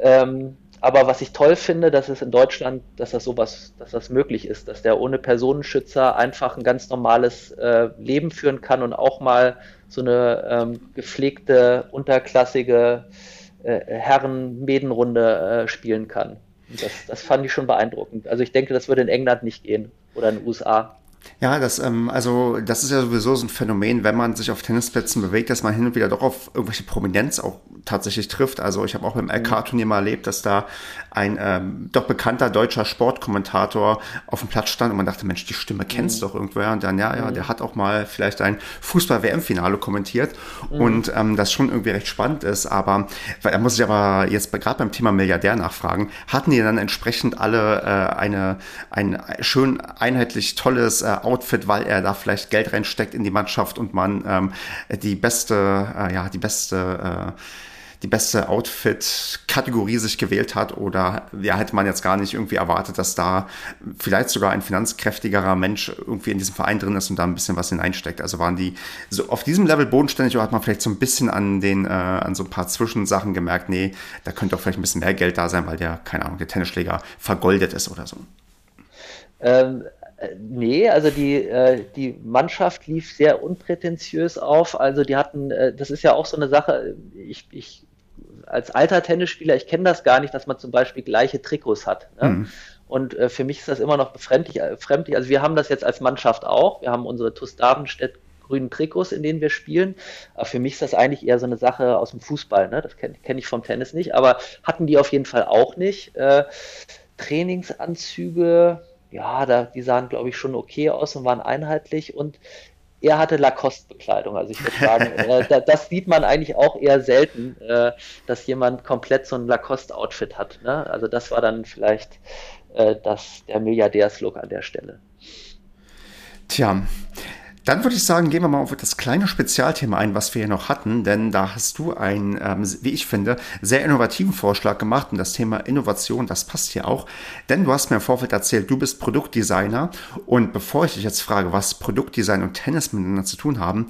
Ähm, aber was ich toll finde, dass es in Deutschland, dass das sowas, dass das möglich ist, dass der ohne Personenschützer einfach ein ganz normales äh, Leben führen kann und auch mal so eine ähm, gepflegte, unterklassige äh, Herren-Medenrunde äh, spielen kann. Das, das fand ich schon beeindruckend. Also ich denke, das würde in England nicht gehen oder in den USA. Ja, das, ähm, also das ist ja sowieso so ein Phänomen, wenn man sich auf Tennisplätzen bewegt, dass man hin und wieder doch auf irgendwelche Prominenz auch tatsächlich trifft. Also ich habe auch beim mhm. LK-Turnier mal erlebt, dass da ein ähm, doch bekannter deutscher Sportkommentator auf dem Platz stand und man dachte, Mensch, die Stimme kennst mhm. doch irgendwer. Und dann, ja, ja, mhm. der hat auch mal vielleicht ein Fußball-WM-Finale kommentiert mhm. und ähm, das schon irgendwie recht spannend ist. Aber da muss ich aber jetzt gerade beim Thema Milliardär nachfragen, hatten die dann entsprechend alle äh, eine, ein schön einheitlich tolles äh, Outfit, weil er da vielleicht Geld reinsteckt in die Mannschaft und man ähm, die beste, äh, ja, die beste äh, die beste Outfit-Kategorie sich gewählt hat oder ja, hätte man jetzt gar nicht irgendwie erwartet, dass da vielleicht sogar ein finanzkräftigerer Mensch irgendwie in diesem Verein drin ist und da ein bisschen was hineinsteckt. Also waren die so auf diesem Level bodenständig oder hat man vielleicht so ein bisschen an den, äh, an so ein paar Zwischensachen gemerkt, nee, da könnte auch vielleicht ein bisschen mehr Geld da sein, weil der, keine Ahnung, der Tennisschläger vergoldet ist oder so. Ähm, Nee, also die, äh, die Mannschaft lief sehr unprätentiös auf. Also die hatten, äh, das ist ja auch so eine Sache, ich, ich als alter Tennisspieler, ich kenne das gar nicht, dass man zum Beispiel gleiche Trikots hat. Ne? Mhm. Und äh, für mich ist das immer noch befremdlich, äh, fremdlich. Also wir haben das jetzt als Mannschaft auch. Wir haben unsere TuS Davenstedt grünen Trikots, in denen wir spielen. Aber für mich ist das eigentlich eher so eine Sache aus dem Fußball. Ne? Das kenne kenn ich vom Tennis nicht. Aber hatten die auf jeden Fall auch nicht. Äh, Trainingsanzüge, ja, da, die sahen, glaube ich, schon okay aus und waren einheitlich. Und er hatte Lacoste-Bekleidung. Also ich würde sagen, [LAUGHS] äh, das sieht man eigentlich auch eher selten, äh, dass jemand komplett so ein Lacoste-Outfit hat. Ne? Also das war dann vielleicht äh, das, der Milliardärslook an der Stelle. Tja, dann würde ich sagen, gehen wir mal auf das kleine Spezialthema ein, was wir hier noch hatten, denn da hast du einen, ähm, wie ich finde, sehr innovativen Vorschlag gemacht und das Thema Innovation, das passt hier auch, denn du hast mir im Vorfeld erzählt, du bist Produktdesigner und bevor ich dich jetzt frage, was Produktdesign und Tennis miteinander zu tun haben,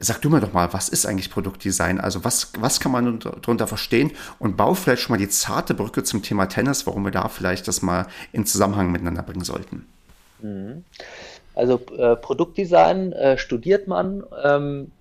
sag du mir doch mal, was ist eigentlich Produktdesign? Also was, was kann man darunter verstehen und bau vielleicht schon mal die zarte Brücke zum Thema Tennis, warum wir da vielleicht das mal in Zusammenhang miteinander bringen sollten. Mhm. Also äh, Produktdesign äh, studiert man. Ähm,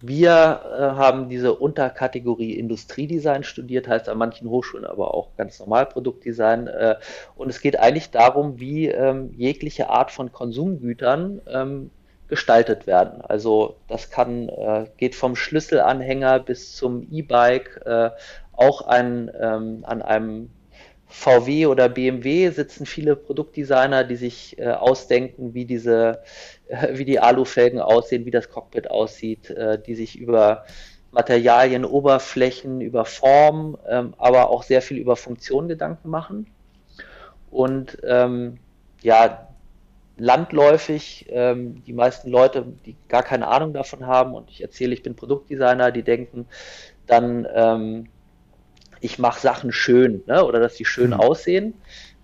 wir äh, haben diese Unterkategorie Industriedesign studiert, heißt an manchen Hochschulen aber auch ganz normal Produktdesign. Äh, und es geht eigentlich darum, wie ähm, jegliche Art von Konsumgütern ähm, gestaltet werden. Also das kann äh, geht vom Schlüsselanhänger bis zum E-Bike. Äh, auch ein, ähm, an einem VW oder BMW sitzen viele Produktdesigner, die sich äh, ausdenken, wie diese, äh, [LAUGHS] wie die Alufelgen aussehen, wie das Cockpit aussieht, äh, die sich über Materialien, Oberflächen, über Form, ähm, aber auch sehr viel über Funktion Gedanken machen. Und ähm, ja, landläufig, ähm, die meisten Leute, die gar keine Ahnung davon haben, und ich erzähle, ich bin Produktdesigner, die denken dann, ähm, ich mache Sachen schön ne? oder dass sie schön mhm. aussehen.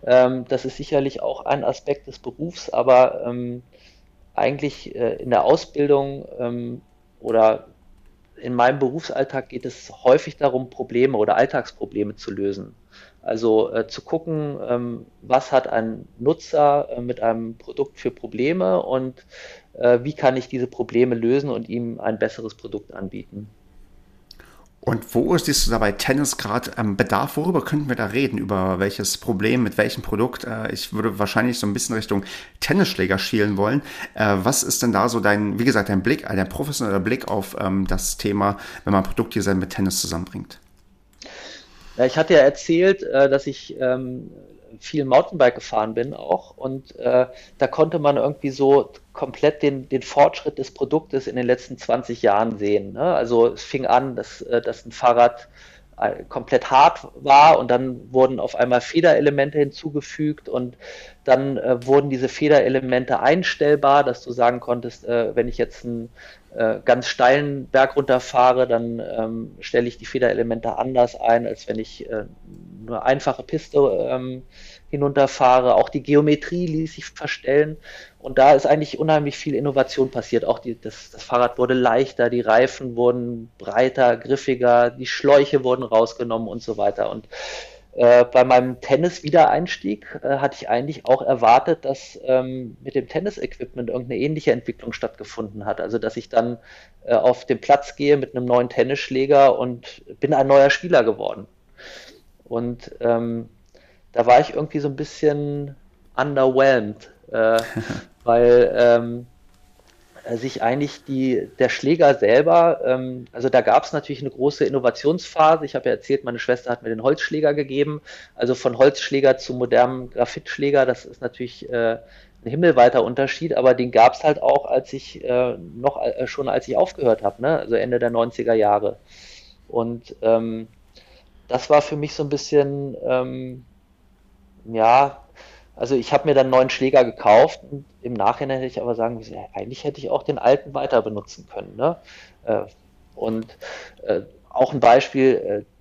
Ähm, das ist sicherlich auch ein Aspekt des Berufs, aber ähm, eigentlich äh, in der Ausbildung ähm, oder in meinem Berufsalltag geht es häufig darum, Probleme oder Alltagsprobleme zu lösen. Also äh, zu gucken, ähm, was hat ein Nutzer äh, mit einem Produkt für Probleme und äh, wie kann ich diese Probleme lösen und ihm ein besseres Produkt anbieten. Und wo ist siehst du dabei Tennis gerade ähm, Bedarf? Worüber könnten wir da reden? Über welches Problem, mit welchem Produkt? Äh, ich würde wahrscheinlich so ein bisschen Richtung Tennisschläger schielen wollen. Äh, was ist denn da so dein, wie gesagt, dein Blick, dein professioneller Blick auf ähm, das Thema, wenn man Produktdesign mit Tennis zusammenbringt? Ich hatte ja erzählt, äh, dass ich ähm, viel Mountainbike gefahren bin auch und äh, da konnte man irgendwie so komplett den, den Fortschritt des Produktes in den letzten 20 Jahren sehen. Ne? Also es fing an, dass, äh, dass ein Fahrrad äh, komplett hart war und dann wurden auf einmal Federelemente hinzugefügt und dann äh, wurden diese Federelemente einstellbar, dass du sagen konntest, äh, wenn ich jetzt einen äh, ganz steilen Berg runterfahre, dann ähm, stelle ich die Federelemente anders ein, als wenn ich äh, nur einfache Piste ähm, hinunterfahre. Auch die Geometrie ließ sich verstellen. Und da ist eigentlich unheimlich viel Innovation passiert. Auch die, das, das Fahrrad wurde leichter, die Reifen wurden breiter, griffiger, die Schläuche wurden rausgenommen und so weiter. Und äh, bei meinem Tennis-Wiedereinstieg äh, hatte ich eigentlich auch erwartet, dass ähm, mit dem Tennis-Equipment irgendeine ähnliche Entwicklung stattgefunden hat. Also dass ich dann äh, auf den Platz gehe mit einem neuen Tennisschläger und bin ein neuer Spieler geworden. Und ähm, da war ich irgendwie so ein bisschen underwhelmed, äh, [LAUGHS] weil ähm, sich eigentlich die, der Schläger selber, ähm, also da gab es natürlich eine große Innovationsphase. Ich habe ja erzählt, meine Schwester hat mir den Holzschläger gegeben. Also von Holzschläger zu modernem Graphitschläger, das ist natürlich äh, ein himmelweiter Unterschied, aber den gab es halt auch, als ich äh, noch äh, schon als ich aufgehört habe, ne? also Ende der 90er Jahre. Und ähm, das war für mich so ein bisschen ähm, ja, also ich habe mir dann einen neuen Schläger gekauft und im Nachhinein hätte ich aber sagen müssen, ja, eigentlich hätte ich auch den alten weiter benutzen können. Ne? Äh, und äh, auch ein Beispiel, äh,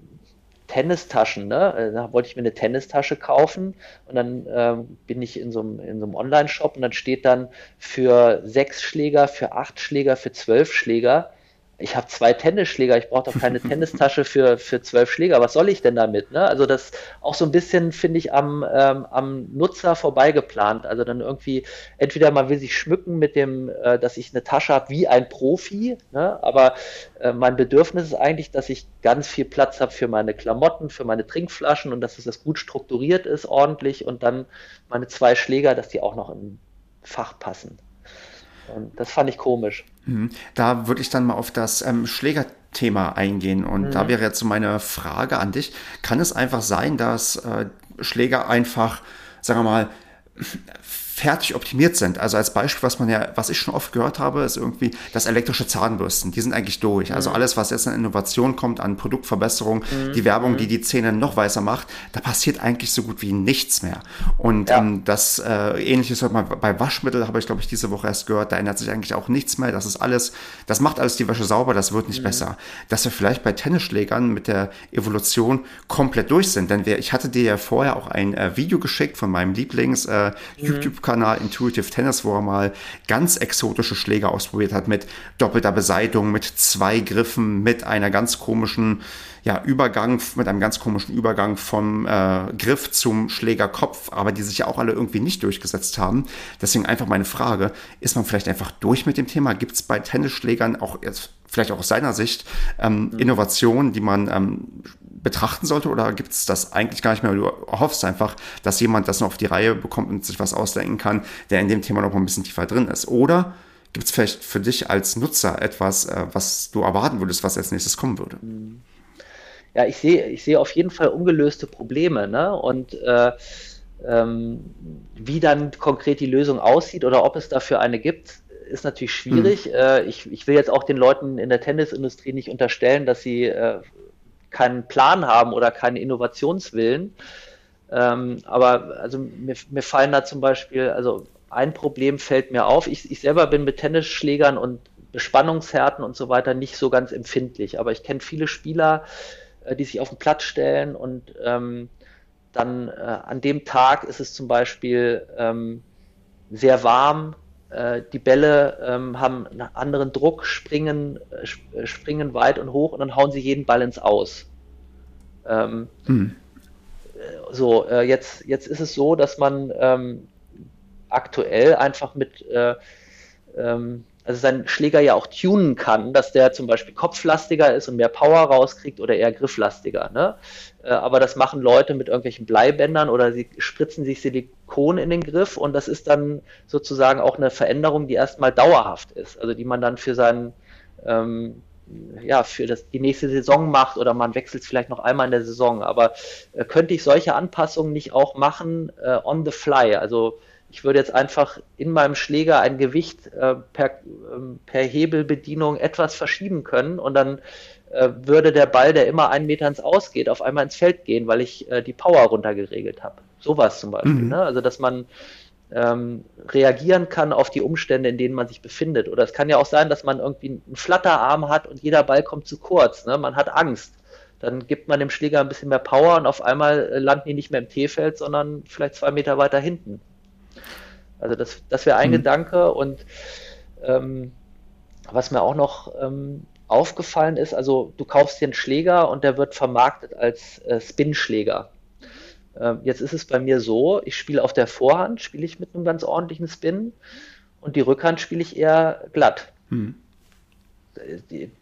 Tennistaschen, ne? Da wollte ich mir eine Tennistasche kaufen und dann ähm, bin ich in so einem, in so einem Online-Shop und dann steht dann für sechs Schläger, für acht Schläger, für zwölf Schläger ich habe zwei Tennisschläger, ich brauche doch keine [LAUGHS] Tennistasche für, für zwölf Schläger, was soll ich denn damit? Ne? Also das auch so ein bisschen, finde ich, am, ähm, am Nutzer vorbeigeplant. Also dann irgendwie, entweder man will sich schmücken mit dem, äh, dass ich eine Tasche habe wie ein Profi, ne? aber äh, mein Bedürfnis ist eigentlich, dass ich ganz viel Platz habe für meine Klamotten, für meine Trinkflaschen und dass es das gut strukturiert ist, ordentlich und dann meine zwei Schläger, dass die auch noch im Fach passen. Und das fand ich komisch. Mhm. Da würde ich dann mal auf das ähm, Schlägerthema eingehen. Und mhm. da wäre jetzt so meine Frage an dich. Kann es einfach sein, dass äh, Schläger einfach, sagen wir mal, fertig optimiert sind. Also als Beispiel, was man ja, was ich schon oft gehört habe, ist irgendwie, dass elektrische Zahnbürsten, die sind eigentlich durch. Also mhm. alles, was jetzt an Innovation kommt, an Produktverbesserung, mhm. die Werbung, die mhm. die Zähne noch weißer macht, da passiert eigentlich so gut wie nichts mehr. Und ja. ähm, das äh, ähnliches hört man bei Waschmittel, habe ich glaube ich diese Woche erst gehört, da ändert sich eigentlich auch nichts mehr. Das ist alles, das macht alles die Wäsche sauber, das wird nicht mhm. besser. Dass wir vielleicht bei Tennisschlägern mit der Evolution komplett durch sind. Denn wir, ich hatte dir ja vorher auch ein äh, Video geschickt von meinem Lieblings äh, mhm. YouTube YouTube-Kanal Intuitive Tennis, wo er mal ganz exotische Schläger ausprobiert hat mit doppelter Beseitigung, mit zwei Griffen, mit einer ganz komischen ja, Übergang, mit einem ganz komischen Übergang vom äh, Griff zum Schlägerkopf, aber die sich ja auch alle irgendwie nicht durchgesetzt haben. Deswegen einfach meine Frage, ist man vielleicht einfach durch mit dem Thema? Gibt es bei Tennisschlägern auch jetzt vielleicht auch aus seiner Sicht ähm, mhm. Innovationen, die man ähm, betrachten sollte oder gibt es das eigentlich gar nicht mehr? Du hoffst einfach, dass jemand das noch auf die Reihe bekommt und sich was ausdenken kann, der in dem Thema noch mal ein bisschen tiefer drin ist. Oder gibt es vielleicht für dich als Nutzer etwas, äh, was du erwarten würdest, was als nächstes kommen würde? Ja, ich sehe ich sehe auf jeden Fall ungelöste Probleme. Ne? Und äh, ähm, wie dann konkret die Lösung aussieht oder ob es dafür eine gibt, ist natürlich schwierig. Hm. Ich, ich will jetzt auch den Leuten in der Tennisindustrie nicht unterstellen, dass sie äh, keinen Plan haben oder keinen Innovationswillen. Ähm, aber also mir, mir fallen da zum Beispiel, also ein Problem fällt mir auf. Ich, ich selber bin mit Tennisschlägern und Bespannungshärten und so weiter nicht so ganz empfindlich. Aber ich kenne viele Spieler, äh, die sich auf den Platz stellen und ähm, dann äh, an dem Tag ist es zum Beispiel ähm, sehr warm, die Bälle ähm, haben einen anderen Druck, springen, äh, äh, springen weit und hoch und dann hauen sie jeden Ball ins Aus. Ähm, hm. So, äh, jetzt, jetzt ist es so, dass man ähm, aktuell einfach mit, äh, ähm, also seinen Schläger ja auch tunen kann, dass der zum Beispiel kopflastiger ist und mehr Power rauskriegt oder eher grifflastiger. Ne? Äh, aber das machen Leute mit irgendwelchen Bleibändern oder sie spritzen sich Silikon in den Griff und das ist dann sozusagen auch eine Veränderung, die erstmal dauerhaft ist, also die man dann für seinen ähm, ja, für das, die nächste Saison macht oder man wechselt vielleicht noch einmal in der Saison. Aber äh, könnte ich solche Anpassungen nicht auch machen äh, on the fly? Also ich würde jetzt einfach in meinem Schläger ein Gewicht äh, per, ähm, per Hebelbedienung etwas verschieben können und dann äh, würde der Ball, der immer einen Meter ins Ausgeht, auf einmal ins Feld gehen, weil ich äh, die Power runtergeregelt habe. Sowas zum Beispiel. Mhm. Ne? Also dass man ähm, reagieren kann auf die Umstände, in denen man sich befindet. Oder es kann ja auch sein, dass man irgendwie einen Flatterarm hat und jeder Ball kommt zu kurz. Ne? Man hat Angst. Dann gibt man dem Schläger ein bisschen mehr Power und auf einmal äh, landen die nicht mehr im T-Feld, sondern vielleicht zwei Meter weiter hinten. Also das, das wäre ein mhm. Gedanke. Und ähm, was mir auch noch ähm, aufgefallen ist, also du kaufst dir einen Schläger und der wird vermarktet als äh, Spin-Schläger. Ähm, jetzt ist es bei mir so, ich spiele auf der Vorhand, spiele ich mit einem ganz ordentlichen Spin und die Rückhand spiele ich eher glatt. Mhm.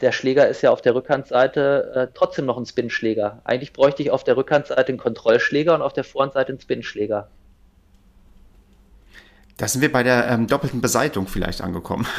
Der Schläger ist ja auf der Rückhandseite äh, trotzdem noch ein Spin-Schläger. Eigentlich bräuchte ich auf der Rückhandseite einen Kontrollschläger und auf der Vorhandseite einen Spin-Schläger. Da sind wir bei der ähm, doppelten Beseitung vielleicht angekommen. [LAUGHS]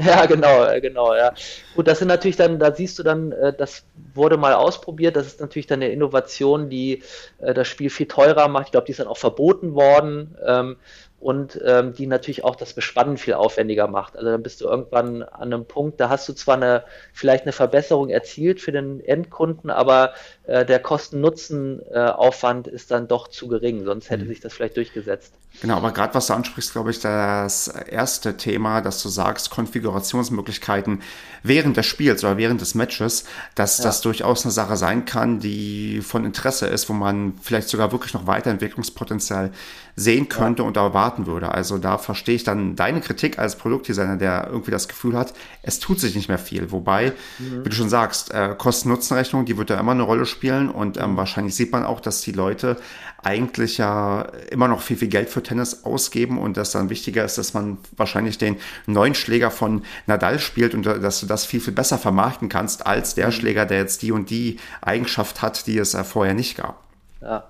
Ja, genau, äh, genau, ja. Gut, das sind natürlich dann, da siehst du dann, äh, das wurde mal ausprobiert, das ist natürlich dann eine Innovation, die äh, das Spiel viel teurer macht. Ich glaube, die ist dann auch verboten worden. Ähm, und ähm, die natürlich auch das Bespannen viel aufwendiger macht. Also dann bist du irgendwann an einem Punkt, da hast du zwar eine vielleicht eine Verbesserung erzielt für den Endkunden, aber der Kosten-Nutzen-Aufwand äh, ist dann doch zu gering, sonst hätte mhm. sich das vielleicht durchgesetzt. Genau, aber gerade was du ansprichst, glaube ich, das erste Thema, dass du sagst, Konfigurationsmöglichkeiten während des Spiels oder während des Matches, dass ja. das durchaus eine Sache sein kann, die von Interesse ist, wo man vielleicht sogar wirklich noch Weiterentwicklungspotenzial sehen könnte ja. und erwarten würde. Also da verstehe ich dann deine Kritik als Produktdesigner, der irgendwie das Gefühl hat, es tut sich nicht mehr viel. Wobei, mhm. wie du schon sagst, äh, Kosten-Nutzen-Rechnung, die wird da immer eine Rolle spielen und ähm, mhm. wahrscheinlich sieht man auch, dass die Leute eigentlich ja immer noch viel, viel Geld für Tennis ausgeben und dass dann wichtiger ist, dass man wahrscheinlich den neuen Schläger von Nadal spielt und dass du das viel, viel besser vermarkten kannst als der mhm. Schläger, der jetzt die und die Eigenschaft hat, die es vorher nicht gab. Ja.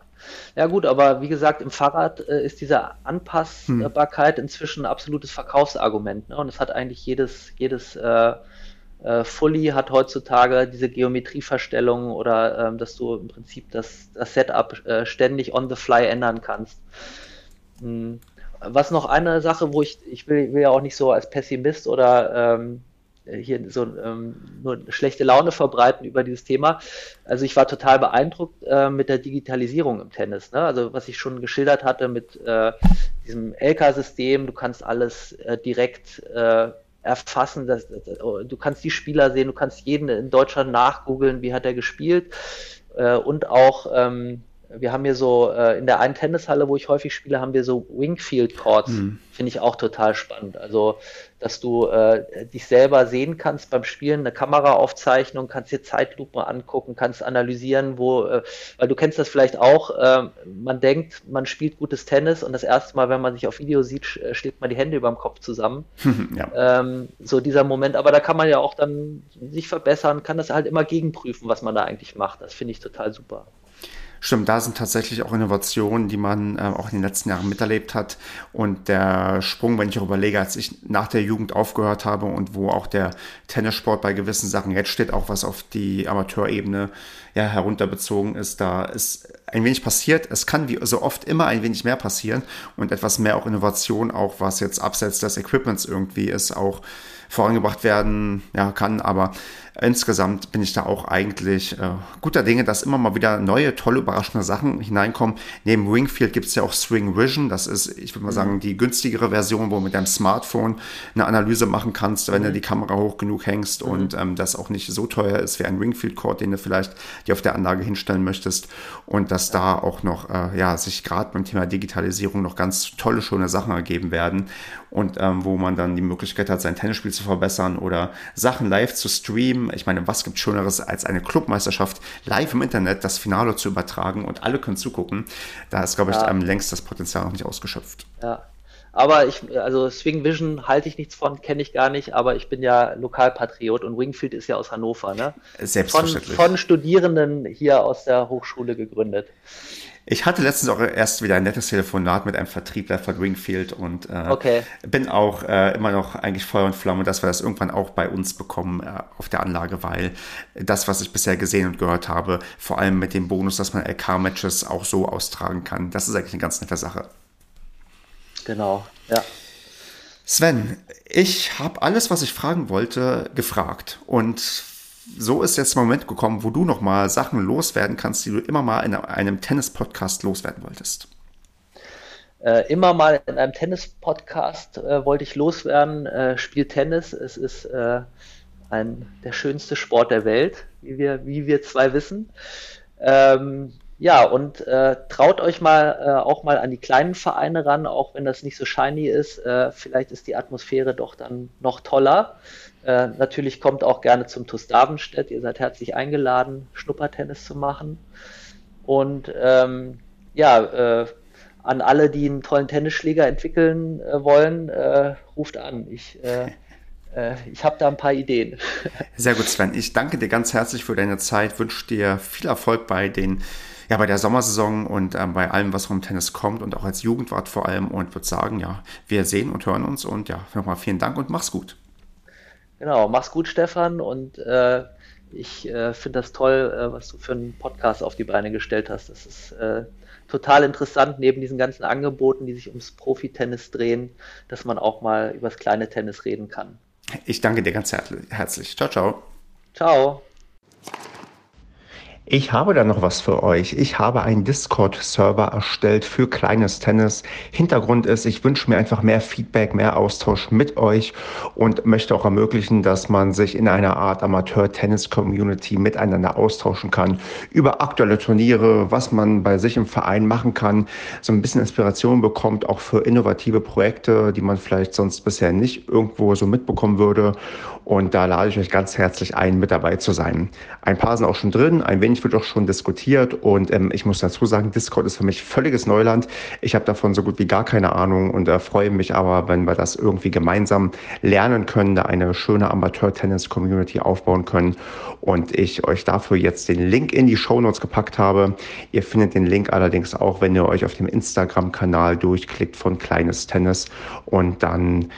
Ja gut, aber wie gesagt, im Fahrrad äh, ist diese Anpassbarkeit hm. inzwischen ein absolutes Verkaufsargument. Ne? Und es hat eigentlich jedes, jedes äh, äh, Fully hat heutzutage diese Geometrieverstellung oder ähm, dass du im Prinzip das, das Setup äh, ständig on the fly ändern kannst. Hm. Was noch eine Sache, wo ich, ich will, will ja auch nicht so als Pessimist oder ähm, hier so ähm, nur schlechte Laune verbreiten über dieses Thema. Also ich war total beeindruckt äh, mit der Digitalisierung im Tennis. Ne? Also was ich schon geschildert hatte mit äh, diesem LK-System, du kannst alles äh, direkt äh, erfassen, das, das, du kannst die Spieler sehen, du kannst jeden in Deutschland nachgoogeln, wie hat er gespielt. Äh, und auch ähm, wir haben hier so, äh, in der einen Tennishalle, wo ich häufig spiele, haben wir so Wingfield Courts. Mhm. Finde ich auch total spannend. Also, dass du äh, dich selber sehen kannst beim Spielen, eine Kameraaufzeichnung, kannst dir Zeitlupe angucken, kannst analysieren, wo, äh, weil du kennst das vielleicht auch, äh, man denkt, man spielt gutes Tennis und das erste Mal, wenn man sich auf Video sieht, äh, schlägt man die Hände über dem Kopf zusammen. [LAUGHS] ja. ähm, so dieser Moment, aber da kann man ja auch dann sich verbessern, kann das halt immer gegenprüfen, was man da eigentlich macht. Das finde ich total super. Stimmt, da sind tatsächlich auch Innovationen, die man äh, auch in den letzten Jahren miterlebt hat. Und der Sprung, wenn ich auch überlege, als ich nach der Jugend aufgehört habe und wo auch der Tennissport bei gewissen Sachen jetzt steht, auch was auf die Amateurebene ja, herunterbezogen ist, da ist ein wenig passiert. Es kann wie so oft immer ein wenig mehr passieren und etwas mehr auch Innovation, auch was jetzt abseits des Equipments irgendwie ist, auch vorangebracht werden ja, kann. Aber insgesamt bin ich da auch eigentlich äh, guter Dinge, dass immer mal wieder neue, tolle, überraschende Sachen hineinkommen. Neben Wingfield gibt es ja auch Swing Vision. Das ist, ich würde mal sagen, mhm. die günstigere Version, wo du mit deinem Smartphone eine Analyse machen kannst, wenn mhm. du die Kamera hoch genug hängst mhm. und ähm, das auch nicht so teuer ist wie ein Wingfield Cord, den du vielleicht dir auf der Anlage hinstellen möchtest. Und dass da auch noch, äh, ja, sich gerade beim Thema Digitalisierung noch ganz tolle, schöne Sachen ergeben werden und ähm, wo man dann die Möglichkeit hat, sein Tennisspiel zu verbessern oder Sachen live zu streamen. Ich meine, was gibt Schöneres als eine Clubmeisterschaft live im Internet, das Finale zu übertragen und alle können zugucken. Da ist, glaube ich, ja. längst das Potenzial noch nicht ausgeschöpft. Ja. Aber ich, also Swing Vision halte ich nichts von, kenne ich gar nicht, aber ich bin ja Lokalpatriot und Wingfield ist ja aus Hannover, ne? Selbstverständlich. Von, von Studierenden hier aus der Hochschule gegründet. Ich hatte letztens auch erst wieder ein nettes Telefonat mit einem Vertriebler von Wingfield und äh, okay. bin auch äh, immer noch eigentlich Feuer und Flamme, dass wir das irgendwann auch bei uns bekommen äh, auf der Anlage, weil das, was ich bisher gesehen und gehört habe, vor allem mit dem Bonus, dass man LK-Matches auch so austragen kann, das ist eigentlich eine ganz nette Sache. Genau, ja. Sven, ich habe alles, was ich fragen wollte, gefragt und so ist jetzt der Moment gekommen, wo du noch mal Sachen loswerden kannst, die du immer mal in einem Tennis-Podcast loswerden wolltest. Äh, immer mal in einem Tennis-Podcast äh, wollte ich loswerden. Äh, Spiel Tennis. Es ist äh, ein, der schönste Sport der Welt, wie wir, wie wir zwei wissen. Ähm, ja, und äh, traut euch mal äh, auch mal an die kleinen Vereine ran, auch wenn das nicht so shiny ist. vielleicht ist die Atmosphäre doch dann noch toller. Äh, natürlich kommt auch gerne zum TuS Davenstedt. Ihr seid herzlich eingeladen, Schnuppertennis zu machen. Und ähm, ja, äh, an alle, die einen tollen Tennisschläger entwickeln äh, wollen, äh, ruft an. Ich, äh, [LAUGHS] äh, ich habe da ein paar Ideen. Sehr gut, Sven. Ich danke dir ganz herzlich für deine Zeit, wünsche dir viel Erfolg bei den ja, bei der Sommersaison und ähm, bei allem, was vom Tennis kommt und auch als Jugendwart vor allem und würde sagen, ja, wir sehen und hören uns und ja, nochmal vielen Dank und mach's gut. Genau, mach's gut, Stefan. Und äh, ich äh, finde das toll, äh, was du für einen Podcast auf die Beine gestellt hast. Das ist äh, total interessant, neben diesen ganzen Angeboten, die sich ums Profi-Tennis drehen, dass man auch mal über das kleine Tennis reden kann. Ich danke dir ganz herzlich. Ciao, ciao. Ciao. Ich habe da noch was für euch. Ich habe einen Discord-Server erstellt für kleines Tennis. Hintergrund ist, ich wünsche mir einfach mehr Feedback, mehr Austausch mit euch und möchte auch ermöglichen, dass man sich in einer Art Amateur-Tennis-Community miteinander austauschen kann über aktuelle Turniere, was man bei sich im Verein machen kann, so ein bisschen Inspiration bekommt, auch für innovative Projekte, die man vielleicht sonst bisher nicht irgendwo so mitbekommen würde. Und da lade ich euch ganz herzlich ein, mit dabei zu sein. Ein paar sind auch schon drin, ein wenig wird auch schon diskutiert und ähm, ich muss dazu sagen, Discord ist für mich völliges Neuland. Ich habe davon so gut wie gar keine Ahnung und äh, freue mich aber, wenn wir das irgendwie gemeinsam lernen können, da eine schöne Amateur-Tennis-Community aufbauen können und ich euch dafür jetzt den Link in die Show Notes gepackt habe. Ihr findet den Link allerdings auch, wenn ihr euch auf dem Instagram-Kanal durchklickt von Kleines Tennis und dann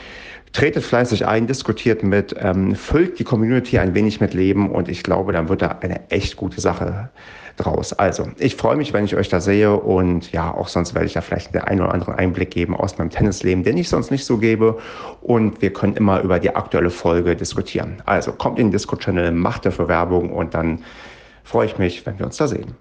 tretet fleißig ein, diskutiert mit, ähm, füllt die Community ein wenig mit Leben und ich glaube, dann wird da eine echt gute Sache draus. Also, ich freue mich, wenn ich euch da sehe und ja, auch sonst werde ich da vielleicht den einen oder anderen Einblick geben aus meinem Tennisleben, den ich sonst nicht so gebe und wir können immer über die aktuelle Folge diskutieren. Also, kommt in den Discord-Channel, macht dafür Werbung und dann freue ich mich, wenn wir uns da sehen.